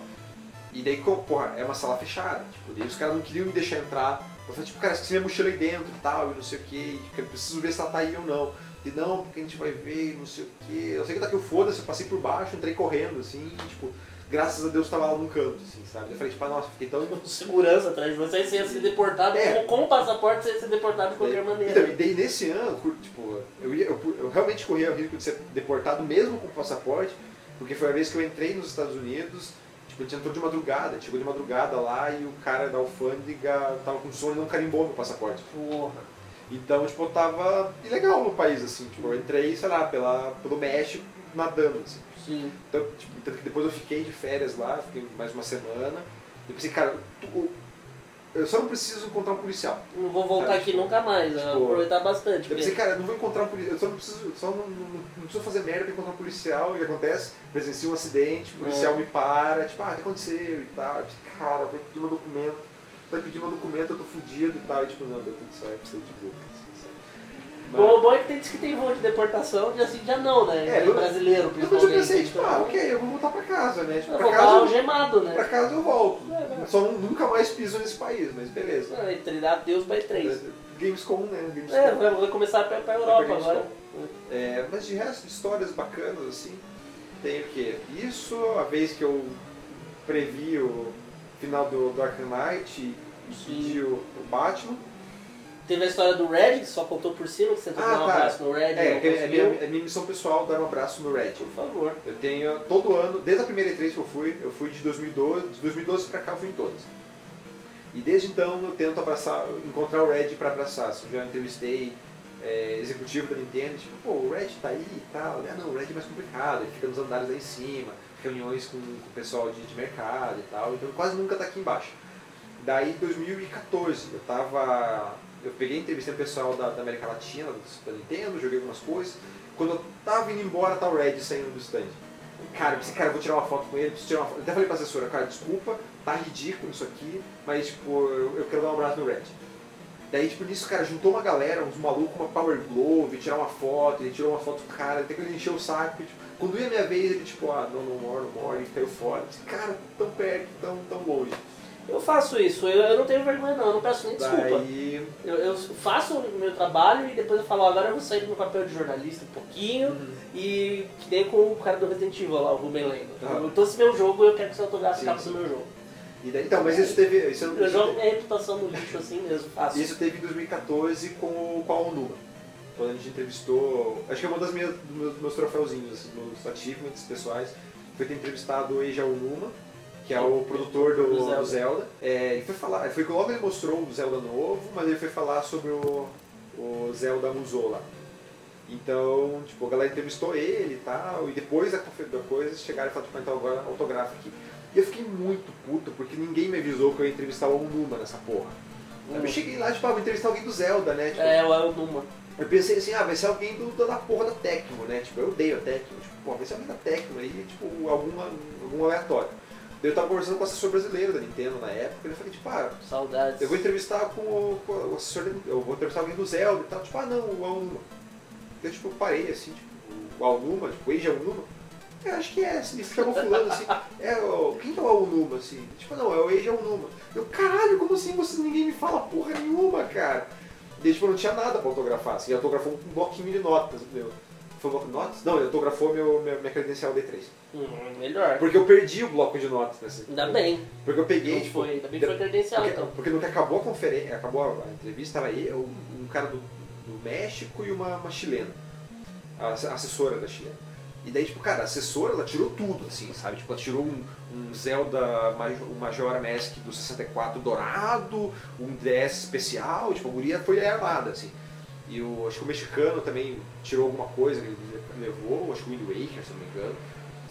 E daí, porra, é uma sala fechada. Tipo, daí os caras não queriam me deixar entrar. Eu falei, tipo, cara, esqueci minha mochila aí dentro e tal, e não sei o que. Eu preciso ver se ela tá aí ou não. E não, porque a gente vai ver, não sei o que. Eu sei que daqui eu foda-se, eu passei por baixo, entrei correndo, assim, e, tipo, graças a Deus tava lá num canto, assim, sabe? Eu falei, tipo, ah, nossa, fiquei tão. Segurança atrás de você, você ia ser deportado, É. com, o passaporte você ia ser deportado de qualquer Então, maneira. e daí nesse ano, tipo, eu, ia, eu, eu realmente corria o risco de ser deportado mesmo com o passaporte, porque foi a vez que eu entrei nos Estados Unidos, tipo, a gente entrou de madrugada, chegou de madrugada lá e o cara da alfândega tava com sono e não carimbou meu passaporte. Porra. Então, tipo, eu tava ilegal no país, assim, tipo, eu entrei, sei lá, pela, pelo México nadando, assim. Sim. Então, tipo, tanto que depois eu fiquei de férias lá, fiquei mais uma semana, e pensei, cara, tu- eu só não preciso encontrar um policial. Não vou voltar aqui tipo, nunca mais, eu tipo, vou aproveitar bastante. Eu pensei, cara, eu não vou encontrar um policial, eu só não preciso, só não, não, não preciso fazer merda pra encontrar um policial, e o que acontece? Presencia um acidente, o policial É. me para, tipo, ah, o que aconteceu e tal, eu pensei, cara, vai pedir meu documento, vai pedir meu documento, eu tô fudido e tal, e tipo, não, deu tudo certo, você de assim, sabe? Mas- Bom, o bom é que tem, diz que tem voo de deportação, dia sim, dia não, né? É, eu- brasileiro, Depois eu principalmente. pensei, tipo, ah, então, ok, eu vou voltar pra casa, né? Tipo, Eu pra vou casa, algemado, pra né? casa eu volto. É, é. Só nu- nunca mais piso nesse país, mas beleza. Ah, dar Deus vai três. Gamescom, né? Gamescom. É, vai começar pra, pra Europa pra agora. É, mas de resto, histórias bacanas, assim, tem o quê? Isso, a vez que eu previ o final do Dark Knight e o, Batman. Teve a história do Red, que só contou por cima, que você tentou Ah, dar um tá. abraço no Red. É, é minha, é minha missão pessoal dar um abraço no Red. Por favor. Eu tenho todo ano, desde a primeira E3 que eu fui, eu fui de 2012, de 2012 pra cá eu fui em todas. E desde então eu tento abraçar, encontrar o Red pra abraçar. Eu já entrevistei é, executivo da Nintendo, tipo, pô, o Red tá aí e tal. Ah, não, o Red é mais complicado, ele fica nos andares lá em cima, reuniões com, com o pessoal de, de mercado e tal, então quase nunca tá aqui embaixo. Daí 2014, eu tava. Eu peguei entrevistei o pessoal da, da América Latina, da Nintendo, joguei algumas coisas. Quando eu tava indo embora, tá o Red saindo do stand. Cara, eu pensei, cara, eu vou tirar uma foto com ele, preciso tirar uma foto. Eu até falei pra assessora, cara, desculpa, tá ridículo isso aqui, mas tipo, eu, eu quero dar um abraço no Red. Daí, tipo, nisso, cara, juntou uma galera, uns malucos uma Power Glove, tirar uma foto, ele tirou uma foto do cara, até que ele encheu o saco. tipo, quando ia minha vez, ele, tipo, ah, não, não more, não more, e caiu fora. Disse, cara, tão perto, tão, tão longe. Eu faço isso, eu, eu não tenho vergonha não, eu não peço nem desculpa. Daí, Eu, eu faço o meu trabalho e depois eu falo, agora eu vou sair do meu papel de jornalista um pouquinho e que nem com o cara do Resident Evil lá, o Ruben Lendo. Ah. Eu tô esse meu jogo eu quero que você autografe capa do meu jogo. daí, então, mas isso teve. Isso, Eu jogo minha reputação no lixo assim mesmo, faço. Isso teve em 2014 com, o- com a Onuma. Quando a gente entrevistou. Acho que é uma das minhas dos meus, meus troféuzinhos, assim, dos achievements pessoais. Foi ter entrevistado o Eija Onuma, que é o produtor do, Do do Zelda. Zelda. É, ele foi falar. Foi que logo ele mostrou o Zelda novo, mas ele foi falar sobre o, o Zelda Musou lá. Então, tipo, a galera entrevistou ele e tal, e depois da, da coisa chegaram e falaram, tipo, então agora autógrafo aqui. E eu fiquei muito puto, porque ninguém me avisou que eu ia entrevistar o Onuma nessa porra. Aí Eu cheguei lá, tipo, ah, vou entrevistar alguém do Zelda, né? Tipo, É, o El Numa. Eu pensei assim, ah, vai ser alguém do, da porra da Tecmo, né? Tipo, eu odeio a Tecmo. Tipo, pô, vai ser alguém da Tecmo aí, tipo, alguma, algum aleatório. Eu tava conversando com o assessor brasileiro da Nintendo na época, e eu falei, tipo, ah, Saudades. eu vou entrevistar com o, com o assessor, eu vou entrevistar alguém do Zelda e tal. Tipo, ah, não, o Alnuma. Eu, tipo, parei assim, tipo, o Alnuma, tipo, o Eiji Alnuma. Eu acho que é, assim, chamou fulano assim, é, o, quem que é o Alnuma, assim? Tipo, não, é o Eiji Alnuma. Eu, caralho, como assim você, ninguém me fala porra nenhuma, cara? E tipo, não tinha nada pra autografar, assim, ele autografou um bloquinho de notas, meu. Foi um bloco de notas? Não, ele autografou meu, minha, minha credencial D3. Hum, melhor. Porque eu perdi o bloco de notas, né? assim. Ainda bem. Porque eu peguei, Não tipo, foi, ainda bem que foi credencial porque, então. porque no que acabou a conferência, acabou a, entrevista, tava eu, um cara do, do México e uma, uma chilena, a ass- assessora da chilena. E daí, tipo, cara, a assessora, ela tirou tudo, assim, sabe? Tipo, ela tirou um, um Zelda, Maj- um Majora Mask do 64 dourado, um DS especial, tipo, a guria foi armada, assim. E o, acho que o mexicano também tirou alguma coisa que ele levou, acho que o Wind Waker, se não me engano.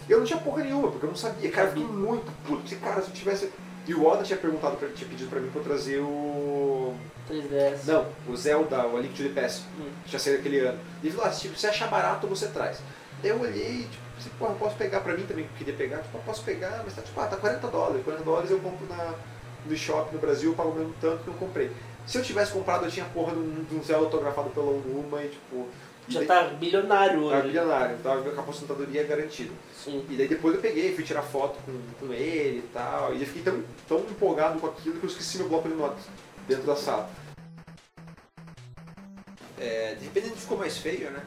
E eu não tinha porra nenhuma, porque eu não sabia. Cara, eu fiquei muito puto. Porque, cara, se eu tivesse... E o Oda tinha perguntado, pra, tinha pedido pra mim pra eu trazer o... 3DS. Não, o Zelda, o A Link to the Past, Hum. que já saiu aquele ano. E ele falou, ah, se tipo, se achar barato, você traz. Eu olhei, tipo, assim, porra, eu posso pegar pra mim também, que eu queria pegar, tipo, eu posso pegar, mas tá tipo, ah, tá 40 dólares. 40 dólares eu compro na, no shopping no Brasil, eu pago o mesmo tanto que eu comprei. Se eu tivesse comprado, eu tinha a porra de um, de um Zelda autografado pela Onuma e tipo... Já daí- tá bilionário hoje. bilionário, tava com a aposentadoria garantida. Sim. E daí depois eu peguei, fui tirar foto com, com ele e tal. E eu fiquei tão, tão empolgado com aquilo que eu esqueci meu bloco de notas dentro da sala. É, de repente ficou mais feio, né?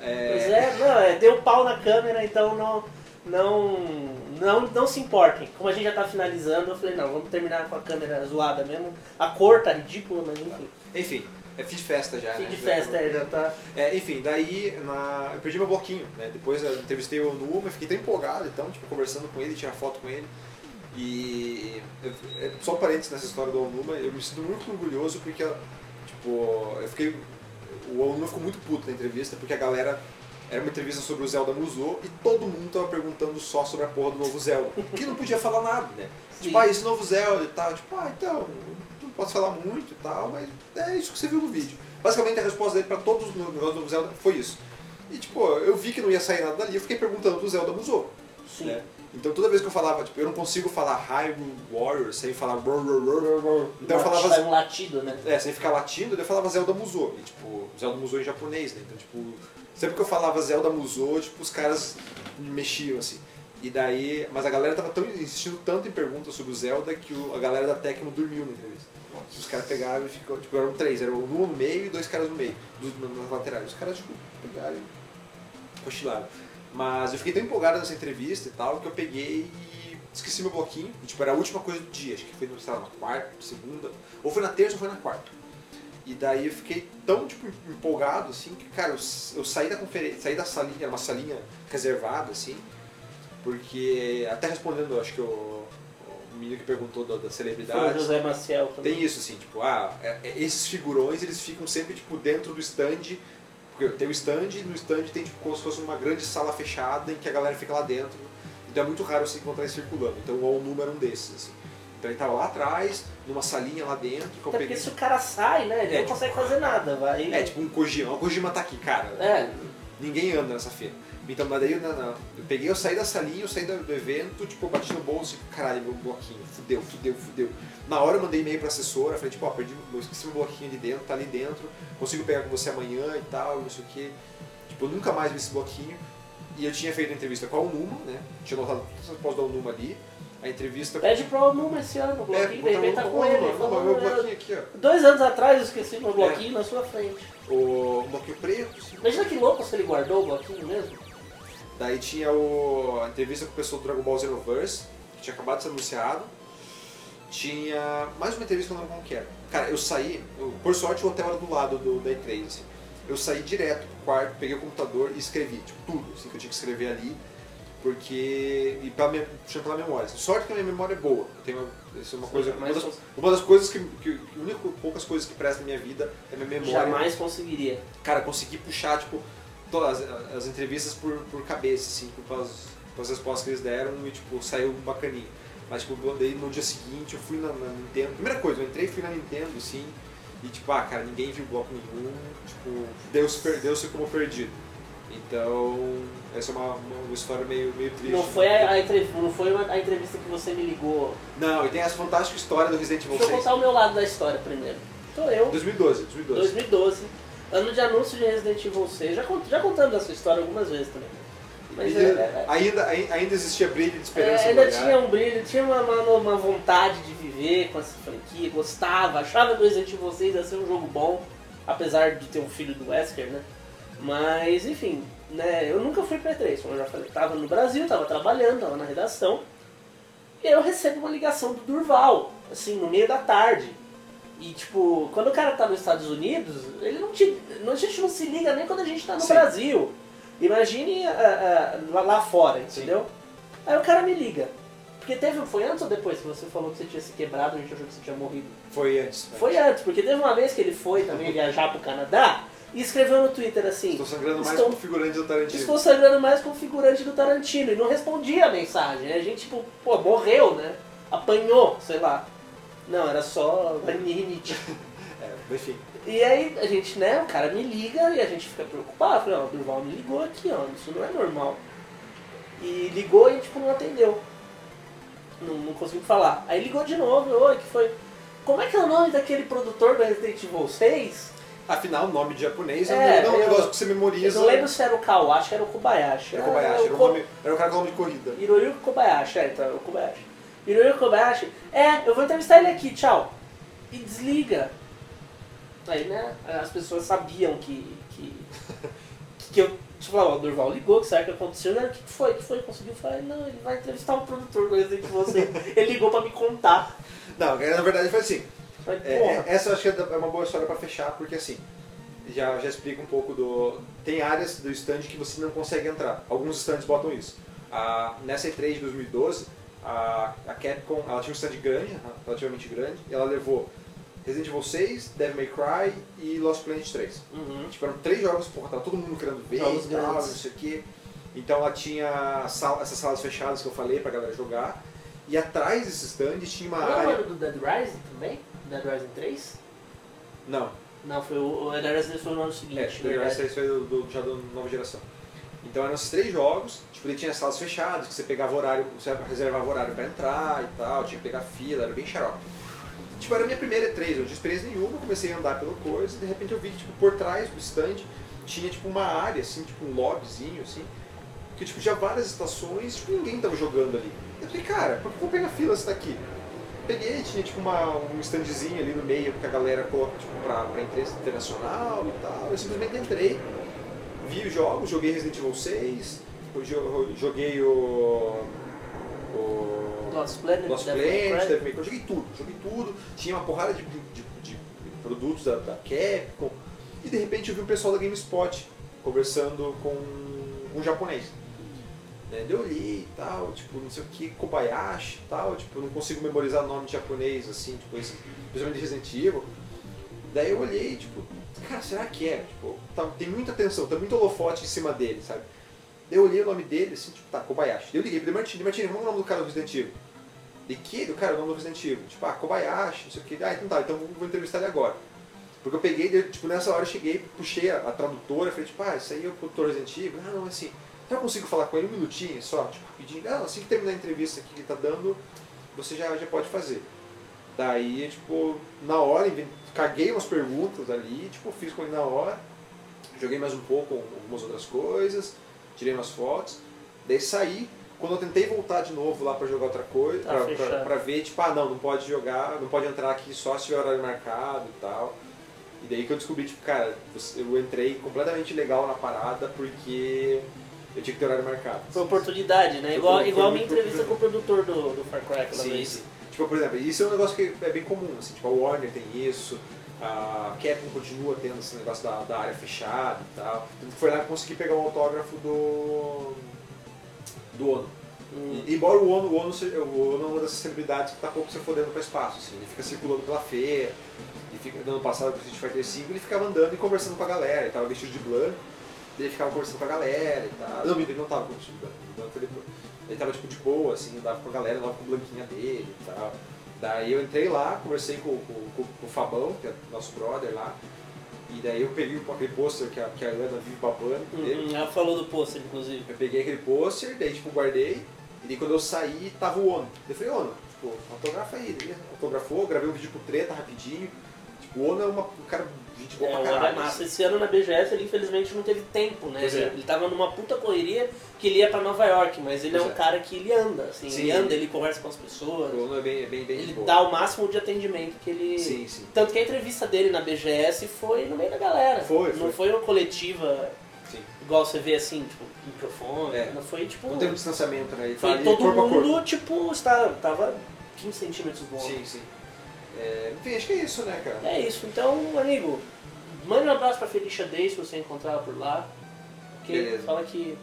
Pois é, não, é, deu pau na câmera, então não, não, não, não se importem. Como a gente já tá finalizando, eu falei, não, vamos terminar com a câmera zoada mesmo. A cor tá ridícula, mas enfim. Enfim, é fim de festa já, Fim né? de festa, é, já tá. É, enfim, daí na... eu perdi meu bloquinho, né? Depois eu entrevistei o Numa, fiquei tão empolgado, então, tipo, conversando com ele, tirar foto com ele. E eu- é, só um parênteses nessa história do Onuma, eu me sinto muito orgulhoso porque, tipo, eu fiquei. O Onuma ficou muito puto na entrevista porque a galera. Era uma entrevista sobre o Zelda Musou e todo mundo tava perguntando só sobre a porra do novo Zelda. Que não podia falar nada, né? Sim. Tipo, ah, esse novo Zelda e tal. Tipo, ah, então, não posso falar muito e tal, mas é isso que você viu no vídeo. Basicamente a resposta dele pra todos os negócios do novo Zelda foi isso. E tipo, eu vi que não ia sair nada dali, eu fiquei perguntando do Zelda Musou. Sim. Né? Então toda vez que eu falava, tipo, eu não consigo falar Hyrule Warrior sem falar. Então eu falava Sai um latido, né? é, sem ficar latindo, daí eu falava Zelda Musou. E tipo, Zelda Musou em japonês, né? Então, tipo, sempre que eu falava Zelda Musou, tipo, os caras me mexiam assim. E daí, mas a galera tava tão insistindo tanto em perguntas sobre o Zelda que o- a galera da Tecmo dormiu na entrevista. Os caras pegaram e ficou, tipo, eram três, eram um no meio e dois caras no meio, dos, nas laterais. Os caras, tipo, pegaram e cochilaram. Mas eu fiquei tão empolgado nessa entrevista e tal que eu peguei e esqueci meu bloquinho, e tipo, era a última coisa do dia, acho que foi no, sei lá, na quarta, segunda, ou foi na terça ou foi na quarta. E daí eu fiquei tão tipo, empolgado, assim, que, cara, eu, eu saí da conferência, saí da salinha, era uma salinha reservada, assim, porque, até respondendo, acho que o, menino que perguntou da, da Foi o celebridade, José Maciel também. tem isso, assim, tipo, ah, é- é- esses figurões, eles ficam sempre, tipo, dentro do stand, tem o stand, e no stand tem, tipo, como se fosse uma grande sala fechada em que a galera fica lá dentro, então é muito raro você encontrar ele circulando, então o Onuma era um desses, assim. Então ele tava lá atrás, numa salinha lá dentro, que Até porque peguei... se o cara sai, né? Ele É, não tipo, consegue fazer nada, vai. É, tipo um Kojima, o Kojima tá aqui, cara. É, Ninguém anda nessa feira. Então, mas daí não. eu peguei, eu saí da salinha, eu saí do, evento, tipo, eu bati no bolso e, caralho, meu bloquinho, fudeu, fudeu, fudeu. Na hora eu mandei e-mail pra assessora, falei, tipo, ó, perdi, eu esqueci meu bloquinho ali dentro, tá ali dentro, consigo pegar com você amanhã e tal, não sei o quê. Tipo, eu nunca mais vi esse bloquinho. E eu tinha feito a entrevista com a Unuma, né? Tinha notado tudo que posso da Unuma ali. A entrevista pede pro Numa esse ano, o É, bloquinho, de repente tá com ele. Unuma, meu "Eu- bloquinho aqui, ó. Dois anos atrás eu esqueci meu bloquinho na sua frente. O bloquinho preto, assim. Imagina que louco se ele guardou o bloquinho mesmo. Daí tinha o, a entrevista com o pessoal do Dragon Ball Xenoverse, que tinha acabado de ser anunciado. Tinha mais uma entrevista que eu não lembro como que era. Cara, eu saí, eu- por sorte o hotel era do lado do, da E3, assim. Eu saí direto pro quarto, peguei o computador e escrevi, tipo, tudo assim, que eu tinha que escrever ali. Porque. E pela, minha, puxando pela memória. assim. Sorte que a minha memória é boa. Eu tenho, isso é uma coisa. Uma das, uma das coisas que. que única, poucas coisas que prestam na minha vida é a minha memória jamais conseguiria. cara, consegui puxar, tipo, todas as, as entrevistas por, por cabeça, assim, pelas, pelas respostas que eles deram e, tipo, saiu bacaninho. Mas, tipo, daí no dia seguinte eu fui na, na Nintendo. Primeira coisa, eu entrei e fui na Nintendo, assim, e, tipo, ah, cara, ninguém viu bloco nenhum, tipo, deu-se deu como perdido. Então, essa é uma, uma, história meio, meio triste. Não foi, a, a entrev- não foi a entrevista que você me ligou. Não, e tem essa fantástica história do Resident Evil Deixa eu 6. contar o meu lado da história primeiro. Sou eu, 2012, 2012. 2012, ano de anúncio de Resident Evil 6. Já, cont- já contamos essa história algumas vezes também. Mas E é- é- ainda, ai- ainda existia brilho de esperança É, ainda olhar. tinha um brilho, tinha uma, uma, uma vontade de viver com essa franquia, gostava, achava que o Resident Evil 6 ia ser um jogo bom, apesar de ter um filho do Wesker, né? Mas, enfim, né, eu nunca fui pra E3, como eu já falei, tava no Brasil, tava trabalhando, tava na redação, e eu recebo uma ligação do Durval, assim, no meio da tarde. E, tipo, quando o cara tá nos Estados Unidos, ele não te, a gente não se liga nem quando a gente tá no Sim. Brasil. Imagine ah, ah, lá, fora, entendeu? Aí o cara me liga. Porque teve, foi antes ou depois que você falou que você tinha se quebrado, a gente achou que você tinha morrido? Foi antes. Foi antes, porque teve uma vez que ele foi também viajar pro Canadá e escreveu no Twitter assim: Estou sangrando mais Estou- como figurante do Tarantino. Estou sangrando mais com o figurante do Tarantino. E não respondia a mensagem. A gente, tipo, pô, morreu, né? Apanhou, sei lá. Não, era só rinite. É, enfim. E aí a gente, né, o cara me liga e a gente fica preocupado. Eu Falei, ó, o Durval me ligou aqui, ó, isso não é normal. E ligou e tipo não atendeu. Não, não conseguiu falar. Aí ligou de novo, oi, que foi. Como é que é o nome daquele produtor do Resident Evil 6? Afinal, o nome de japonês É, é, um eu- negócio que você Eu memoriza. não lembro se era o Kawa, acho que era o Kobayashi. Era Kobayashi, era, o um Ko- nome, era um cara com nome de corrida. Hiroyuki Kobayashi, é, então era o Kobayashi. Hiroyuki Kobayashi, é, eu vou entrevistar ele aqui, tchau. E desliga. Aí, né, as pessoas sabiam que. que, que eu. Tipo, lá, o Durval ligou, que sabe o que aconteceu, né? O que que foi? O que foi? Conseguiu falar, não, ele vai entrevistar o produtor Resident Evil 6. Ele ligou pra me contar. Não, na verdade foi assim. Falei, É, é- essa eu acho que é uma boa história pra fechar, porque assim, já, já explica um pouco do. Tem áreas do stand que você não consegue entrar. Alguns stands botam isso. A, nessa E3 de 2012, a, a Capcom ela tinha um stand grande, relativamente grande, e ela levou Resident Evil 6, Devil May Cry e Lost Planet 3. Uhum. Tipo, eram três jogos, porra, tava todo mundo querendo ver Jogos e tal, não sei o quê. Então ela tinha sal- essas salas fechadas que eu falei pra galera jogar. E atrás desse stand tinha uma Não área. era do Dead Rising também? Dead Rising 3? Não, Não, foi o, o Dead Rising foi no ano seguinte. É, na esse verdade. aí foi do, do, já da nova geração. Então eram esses três jogos, tipo, tinha salas fechadas, que você pegava horário, você reservava horário pra entrar e tal, tinha que pegar fila, era bem xarope. Tipo, era a minha primeira E3, eu não tinha experiência nenhuma, comecei a andar pela coisa, e de repente eu vi que, tipo, por trás do stand tinha, tipo, uma área, assim, tipo, um lobbyzinho, assim, que, tipo, tinha várias estações, tipo, ninguém tava jogando ali. Eu falei, cara, por que eu vou pegar fila se tá aqui? Peguei, tinha, tipo, uma, um standzinho ali no meio que a galera coloca, tipo, pra, pra empresa internacional e tal, eu simplesmente entrei, vi os jogos, joguei Resident Evil 6, eu jo- joguei o. o Lost Planet, Lost Planet. Devil May Cry, joguei tudo, joguei tudo, tinha uma porrada de, de- de produtos da, da Capcom, e de repente eu vi um pessoal da GameSpot conversando com um japonês. Né? Eu olhei e tal, tipo, não sei o que, Kobayashi e tal, tipo, eu não consigo memorizar nome de japonês, assim, tipo, esse, principalmente Resident Evil. Daí eu olhei, tipo, cara, será que é? Tipo, tá- tem muita atenção, tá muito holofote em cima dele, sabe? Daí eu olhei o nome dele, assim, tipo, tá, Kobayashi. Daí eu liguei pro Martini, Martini, como é o nome do cara do Resident Evil? De que? Do cara, o nome do Resident Evil. Tipo, ah, Kobayashi, não sei o que. Ah, então tá, então vou- vou entrevistar ele agora. Porque eu peguei, tipo, nessa hora eu cheguei, puxei a, a tradutora, falei, tipo, ah, isso aí é o produtor Resident Evil. Ah, não, assim, já consigo falar com ele um minutinho só, tipo, rapidinho. Ah, assim que terminar a entrevista aqui que ele tá dando, você já, já pode fazer. Daí, tipo, na hora, caguei umas perguntas ali, tipo, fiz com ele na hora, joguei mais um pouco algumas outras coisas, tirei umas fotos, daí saí. Quando eu tentei voltar de novo lá pra jogar outra coisa, Tá pra, pra, pra ver, tipo, ah não, não pode jogar, não pode entrar aqui só se tiver horário marcado e tal. E daí que eu descobri, tipo, cara, eu entrei completamente legal na parada porque eu tinha que ter horário marcado. Foi oportunidade, né? Foi- Igual, foi igual a minha entrevista com o produtor do, do Far Cry aquela Sim, vez. sim. Tipo, por exemplo, isso é um negócio que é bem comum, assim, tipo, a Warner tem isso, a Capcom continua tendo esse negócio da, da área fechada e tal. Tanto que foi lá que eu consegui pegar um autógrafo do. do Ono. Hum. E- embora o Ono, o Ono, seja- o Ono é uma dessas celebridades que tá pouco se fodendo para espaço, assim, ele fica circulando pela feira, e fica dando passado pro Street Fighter V, ele ficava andando e conversando com a galera, ele tava vestido de blanco, ele ficava conversando com a galera e tal. Não, ele não tava com vestido de blanco, o. Ele tava tipo de boa, assim, andava com a galera, andava com o blanquinha dele e tal. Daí eu entrei lá, conversei com, com, com- com o Fabão, que é nosso brother lá, e daí eu peguei aquele pôster que a, que a Ana vive babando dele. Hum, ela falou do pôster, inclusive. Eu peguei aquele pôster, daí tipo, guardei, e daí quando eu saí, tava o Ono. Eu falei, Ono, tipo, autografa aí. Ele autografou, gravei um vídeo pro treta rapidinho. Tipo, o Ono é uma, um cara gente boa É, pra o caralho. É massa. Esse ano na BGS ele infelizmente não teve tempo, né? Ele, é. ele tava numa puta correria que ele ia pra Nova York, mas ele é Pois um é. cara que ele anda, assim, Sim. ele anda, ele conversa com as pessoas, O é bem, é bem, bem ele dá o máximo de atendimento que ele. Sim, sim. Tanto que a entrevista dele na BGS foi no meio da galera. Foi, Não foi. uma coletiva sim. igual você vê assim, tipo, microfone. É. Não foi tipo. Não teve um distanciamento, né? Ele Foi ali todo corpo a corpo. mundo, tipo, está, tava 15 centímetros do ombro. Sim, sim. É, enfim, acho que é isso, né, cara? É isso, então, amigo, mande um abraço pra Felicia Day se você encontrar ela por lá. Que Beleza. fala que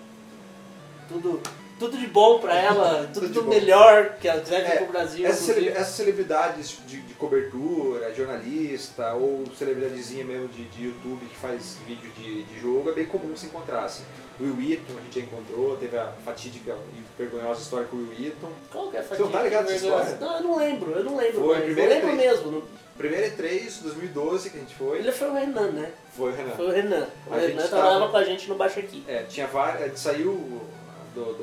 tudo, tudo de bom pra ela, tudo, Tudo melhor que ela vir É, pro Brasil. Essas, inclusive. cele- essas celebridades de, de cobertura, jornalista ou celebridadezinha mesmo de, de YouTube que faz vídeo de, de jogo, é bem comum se encontrar. Assim. O Will Wheaton a gente já encontrou, teve a fatídica e vergonhosa história com o Will Wheaton. Qual que é a Você não tá ligado nessa história? Não, eu não lembro, eu não lembro. Foi, mais. eu primeiro lembro mesmo. não- Primeiro E3, 2012 que a gente foi, Ele foi o Renan, né? foi o Renan. Foi o Renan. O A Renan trabalhava tava- com a gente no Baixo Aqui. É, tinha várias. Gente saiu do, do,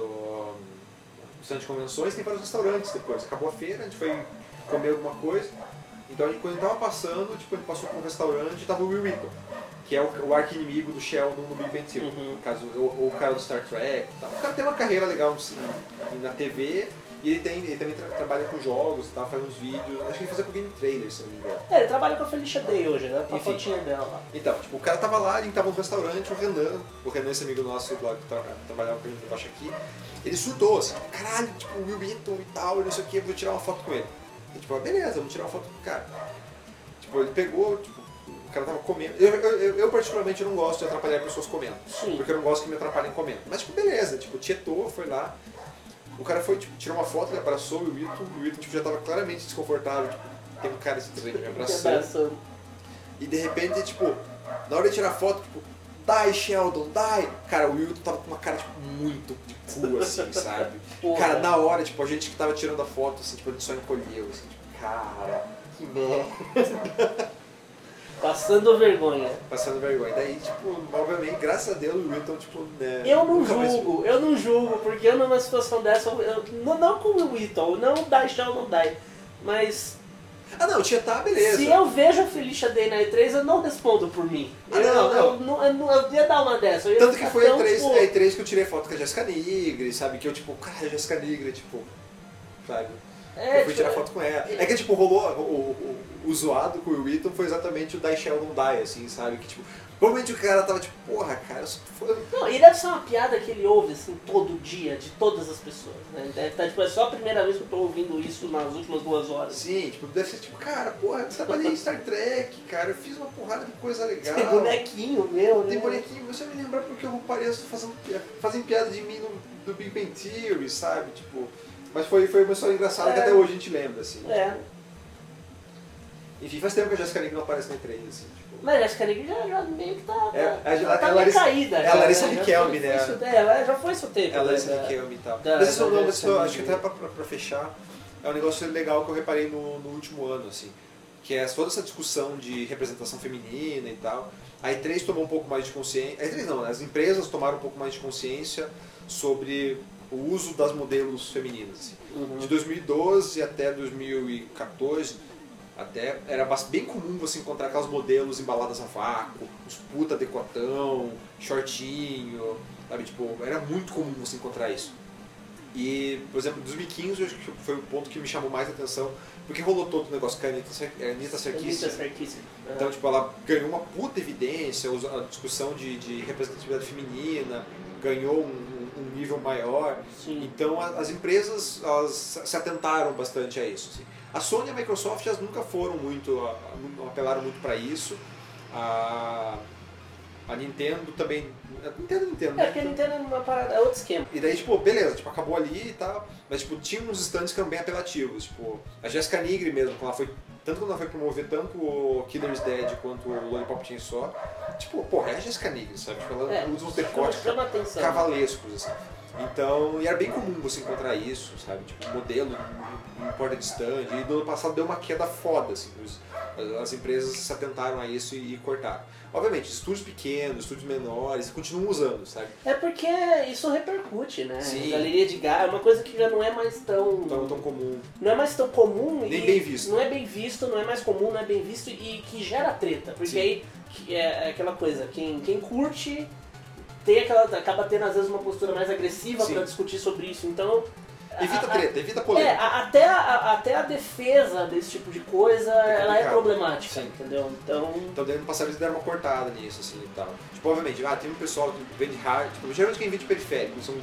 do centro de convenções, tem vários restaurantes depois. Acabou a feira, a gente foi comer alguma coisa. Então a gente, quando a gente tava passando, tipo, a gente passou por um restaurante e tava o Will Wheaton, que é o, o arqui-inimigo do Sheldon no Big Bang Theory. Uhum. No caso, ou, ou o cara do Star Trek tal. O cara tem uma carreira legal no- na TV e ele, tem, ele também tra- trabalha com jogos tal, faz uns vídeos. Acho que ele fazia com Game Trailer, se eu não me engano. É, ele trabalha com a Felicia Day hoje, né? Com a fotinha dela lá. Então, tipo, o cara tava lá, a gente tava no restaurante, o Renan, o Renan, esse amigo nosso lá que tra trabalhava com a gente embaixo aqui, ele surtou, assim, caralho, tipo, o Will Wheaton e tal, não sei o que, vou tirar uma foto com ele. E, tipo, ah, beleza, vamos tirar uma foto com o cara. Tipo, ele pegou, tipo, o cara tava comendo. Eu, eu, eu, particularmente, não gosto de atrapalhar pessoas comendo. Sim. Porque eu não gosto que me atrapalhem comendo. Mas, tipo, beleza, tipo, tietou, foi lá. O cara foi, tipo, tirou uma foto, ele abraçou o Will Wheaton, o Will tipo, já tava claramente desconfortável, tipo, tem um cara estranho me abraçando. Abraçando. E de repente, tipo, na hora de tirar foto, tipo, die Sheldon, die! Cara, o Wilton tava com uma cara, tipo, muito de cu, assim, sabe? Porra. Cara, na hora, tipo, a gente que tava tirando a foto, assim, tipo, gente só encolheu, assim, tipo, cara, que merda. Passando vergonha. Passando vergonha. Daí, tipo, obviamente, graças a Deus, o Wilton, tipo, né. Eu não nunca mais- julgo, eu não julgo, porque eu numa situação dessa, eu, não, não com o Whittle, não chão, não dá. Mas Ah, não, tinha tá, beleza. se eu vejo a Felicia Day na E3, eu não respondo por mim. Ah, eu, não, eu, não- eu, não- eu ia dar uma dessa. Tanto que foi a tão, E3, tipo, a E3 que eu tirei foto com a Jessica Nigri, sabe? Que eu, tipo, cara, a Jessica Nigri, tipo, sabe? é, eu fui tipo, tirar foto com ela. É que, tipo, rolou o, o, o zoado com o Will Wheaton foi exatamente o Die Sheldon Die, assim, sabe? Que, tipo, Provavelmente o cara tava tipo, porra, cara, eu foi. Não, e deve ser uma piada que ele ouve assim todo dia, de todas as pessoas. Né? Deve estar, tipo, é só a primeira vez que eu tô ouvindo isso nas últimas duas horas. Sim, tipo, deve ser tipo, cara, porra, eu trabalhei em Star Trek, cara, eu fiz uma porrada de coisa legal. Tem bonequinho meu, né? Tem bonequinho, você me lembra porque eu pareço fazendo piada, fazem piada de mim no, do Big Bang Theory, sabe? Tipo. Mas foi, foi uma história engraçada que É. até hoje a gente lembra, assim. É. Enfim, faz tempo que a Jessica Lange não aparece na E3, assim, tipo. Mas a Jessica Lange já, já meio que tá. É, tá- a- a tá meio Larissa- caída. é a Larissa né? Riquelme, né? isso- é, ela já foi seu tempo. Ela né, é da- Riquelme e tal. da- Mas isso não, isso, acho que até pra, pra, pra fechar, é um negócio legal que eu reparei no, no último ano, assim. Que é toda essa discussão de representação feminina e tal. A E3 tomou um pouco mais de consciência. A E3 não, né? as empresas tomaram um pouco mais de consciência sobre o uso das modelos femininas. assim. Uhum. De 2012 até 2014, até era bem comum você encontrar aquelas modelos embaladas a vácuo, os puta decotão, shortinho, sabe? Tipo, era muito comum você encontrar isso. E, por exemplo, em 2015 eu acho que foi o ponto que me chamou mais a atenção, porque rolou todo o negócio com a Anitta, Sar- a Anitta Sarkeesian. Anitta Sarkeesian. Então, tipo, ela ganhou uma puta evidência, a discussão de, de representatividade feminina ganhou um, um- nível maior. Sim. Então, as empresas se atentaram bastante a isso. assim. A Sony e a Microsoft elas nunca foram muito, apelaram muito para isso. A, a Nintendo também. A Nintendo, Nintendo. É, porque a Nintendo é uma parada, é outro esquema. E daí, tipo, beleza, tipo, acabou ali e tal, mas, tipo, tinha uns stands que eram bem apelativos, tipo, a Jessica Nigri mesmo, quando ela foi, tanto quando ela foi promover tanto o Killer's Dead quanto o Lollipop Chainsaw, tipo, porra, é a Jessica Nigri, sabe? Tipo, ela É, usa uns decotes cavalescos, assim. Então, e era bem comum você encontrar isso, sabe? Tipo, modelo em porta de stand, e no ano passado deu uma queda foda, assim, os- as, as empresas se atentaram a isso e, e cortaram. Obviamente, estúdios pequenos, estúdios menores, continuam usando, sabe? É porque isso repercute, né? Sim. Galeria de gás é uma coisa que já não é mais tão. Então, tão comum. Não é mais tão comum Nem e bem visto. Não é bem visto, não é mais comum, não é bem visto e que gera treta. Porque Sim. aí que é aquela coisa, quem, quem curte tem aquela, acaba tendo às vezes uma postura mais agressiva pra discutir sobre isso. Então. Evita treta, evita É, polêmica. a- até, a, até a defesa desse tipo de coisa, ela é problemática, Sim. entendeu? Então. Então, ano passado eles deram uma cortada nisso, assim, e tal. Tipo, obviamente, ah, tem um pessoal que vende hard, tipo, geralmente quem vende periférico, são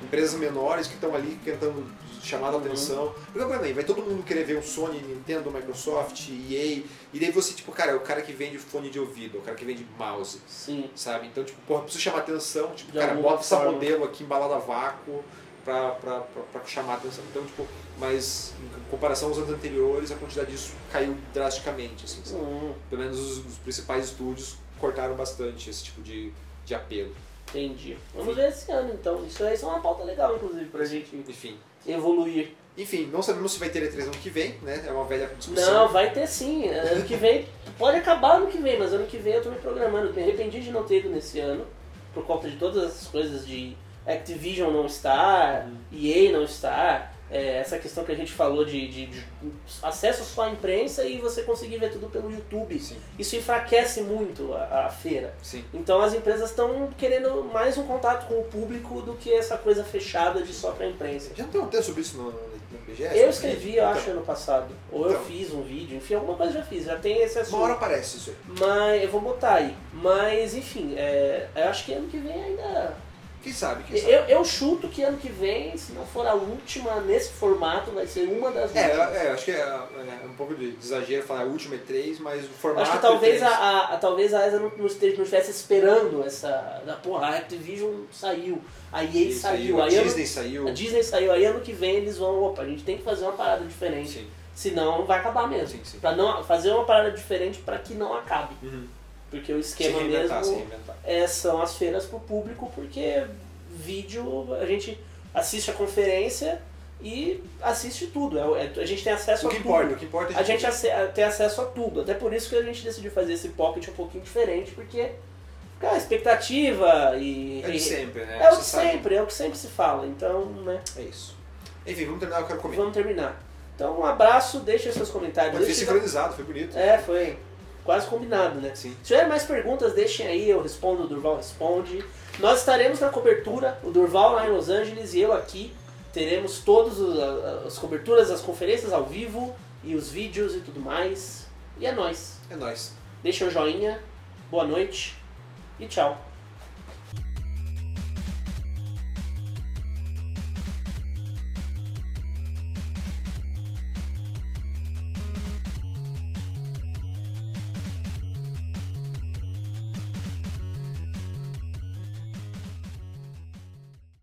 empresas menores que estão ali tentando chamar a Uhum. atenção. Porque, obviamente, vai todo mundo querer ver um Sony, Nintendo, Microsoft, EA, e daí você, tipo, cara, é o cara que vende fone de ouvido, é o cara que vende mouse, Sim. sabe? Então, tipo, porra, preciso chamar atenção, tipo, De cara, bota essa modelo aqui embalada a vácuo pra, pra, pra, pra chamar a atenção. Então, tipo, mas em comparação aos anos anteriores, a quantidade disso caiu drasticamente, assim, sabe? Hum, pelo menos os, os principais estúdios cortaram bastante esse tipo de, de apelo. entendi. Vamos ver esse ano então. Isso aí é uma pauta legal, inclusive, pra gente Enfim. Evoluir. Enfim, não sabemos se vai ter E3 ano que vem, né? É uma velha discussão. Não, vai ter sim. Ano que vem, pode acabar ano que vem, mas ano que vem eu tô me programando. Me arrependi de não ter ido nesse ano, por conta de todas essas coisas de Activision não estar, EA não estar, é, essa questão que a gente falou de, de- de acesso só à imprensa e você conseguir ver tudo pelo YouTube. Sim, Isso enfraquece muito a, a feira. sim. Então as empresas estão querendo mais um contato com o público do que essa coisa fechada de só pra imprensa. Já tem um texto sobre isso no, no, BGS? Eu escrevi, eu Então, acho, ano passado. Ou eu Então. fiz um vídeo, enfim, alguma coisa eu já fiz, já tem esse assunto. Uma hora aparece isso aí. Mas eu vou botar aí. Mas enfim, é, eu acho que ano que vem ainda. Quem sabe, quem sabe. Eu, eu chuto que ano que vem, se não for a última nesse formato, vai ser uma das É, últimas. é, acho que é, é um pouco de exagero falar a última E3, mas o formato Acho que talvez E3 a, a, a- talvez a ESA não, não esteja, não estivesse esperando essa. Da, porra, a Activision saiu, a EA Isso saiu, a ano- Disney saiu. a Disney saiu, aí ano que vem eles vão, opa, a gente tem que fazer uma parada diferente. Sim, Senão vai acabar mesmo. sim, sim. Pra não, fazer uma parada diferente para que não acabe. Uhum. Porque o esquema reinventar, se mesmo reinventar. é, são as feiras pro público, porque vídeo a gente assiste a conferência e assiste tudo. É, é- a gente tem acesso O a que tudo. importa, o que importa é A gente tem acesso a tudo. Até por isso que a gente decidiu fazer esse pocket um pouquinho diferente, porque cara, a expectativa e. É de e- sempre, né? é o sabe. sempre, é o que sempre se fala. Então, né, É isso. Enfim, vamos terminar, eu quero comer. vamos terminar. Então, um abraço, deixem seus comentários. Foi sincronizado, foi bonito. É, foi quase combinado, né? Sim. Se tiver mais perguntas, deixem aí, eu respondo, o Durval responde. Nós estaremos na cobertura, o Durval lá em Los Angeles e eu aqui. Teremos todas as coberturas, as conferências ao vivo e os vídeos e tudo mais. E é nóis. É nóis. Deixa um joinha, boa noite e tchau.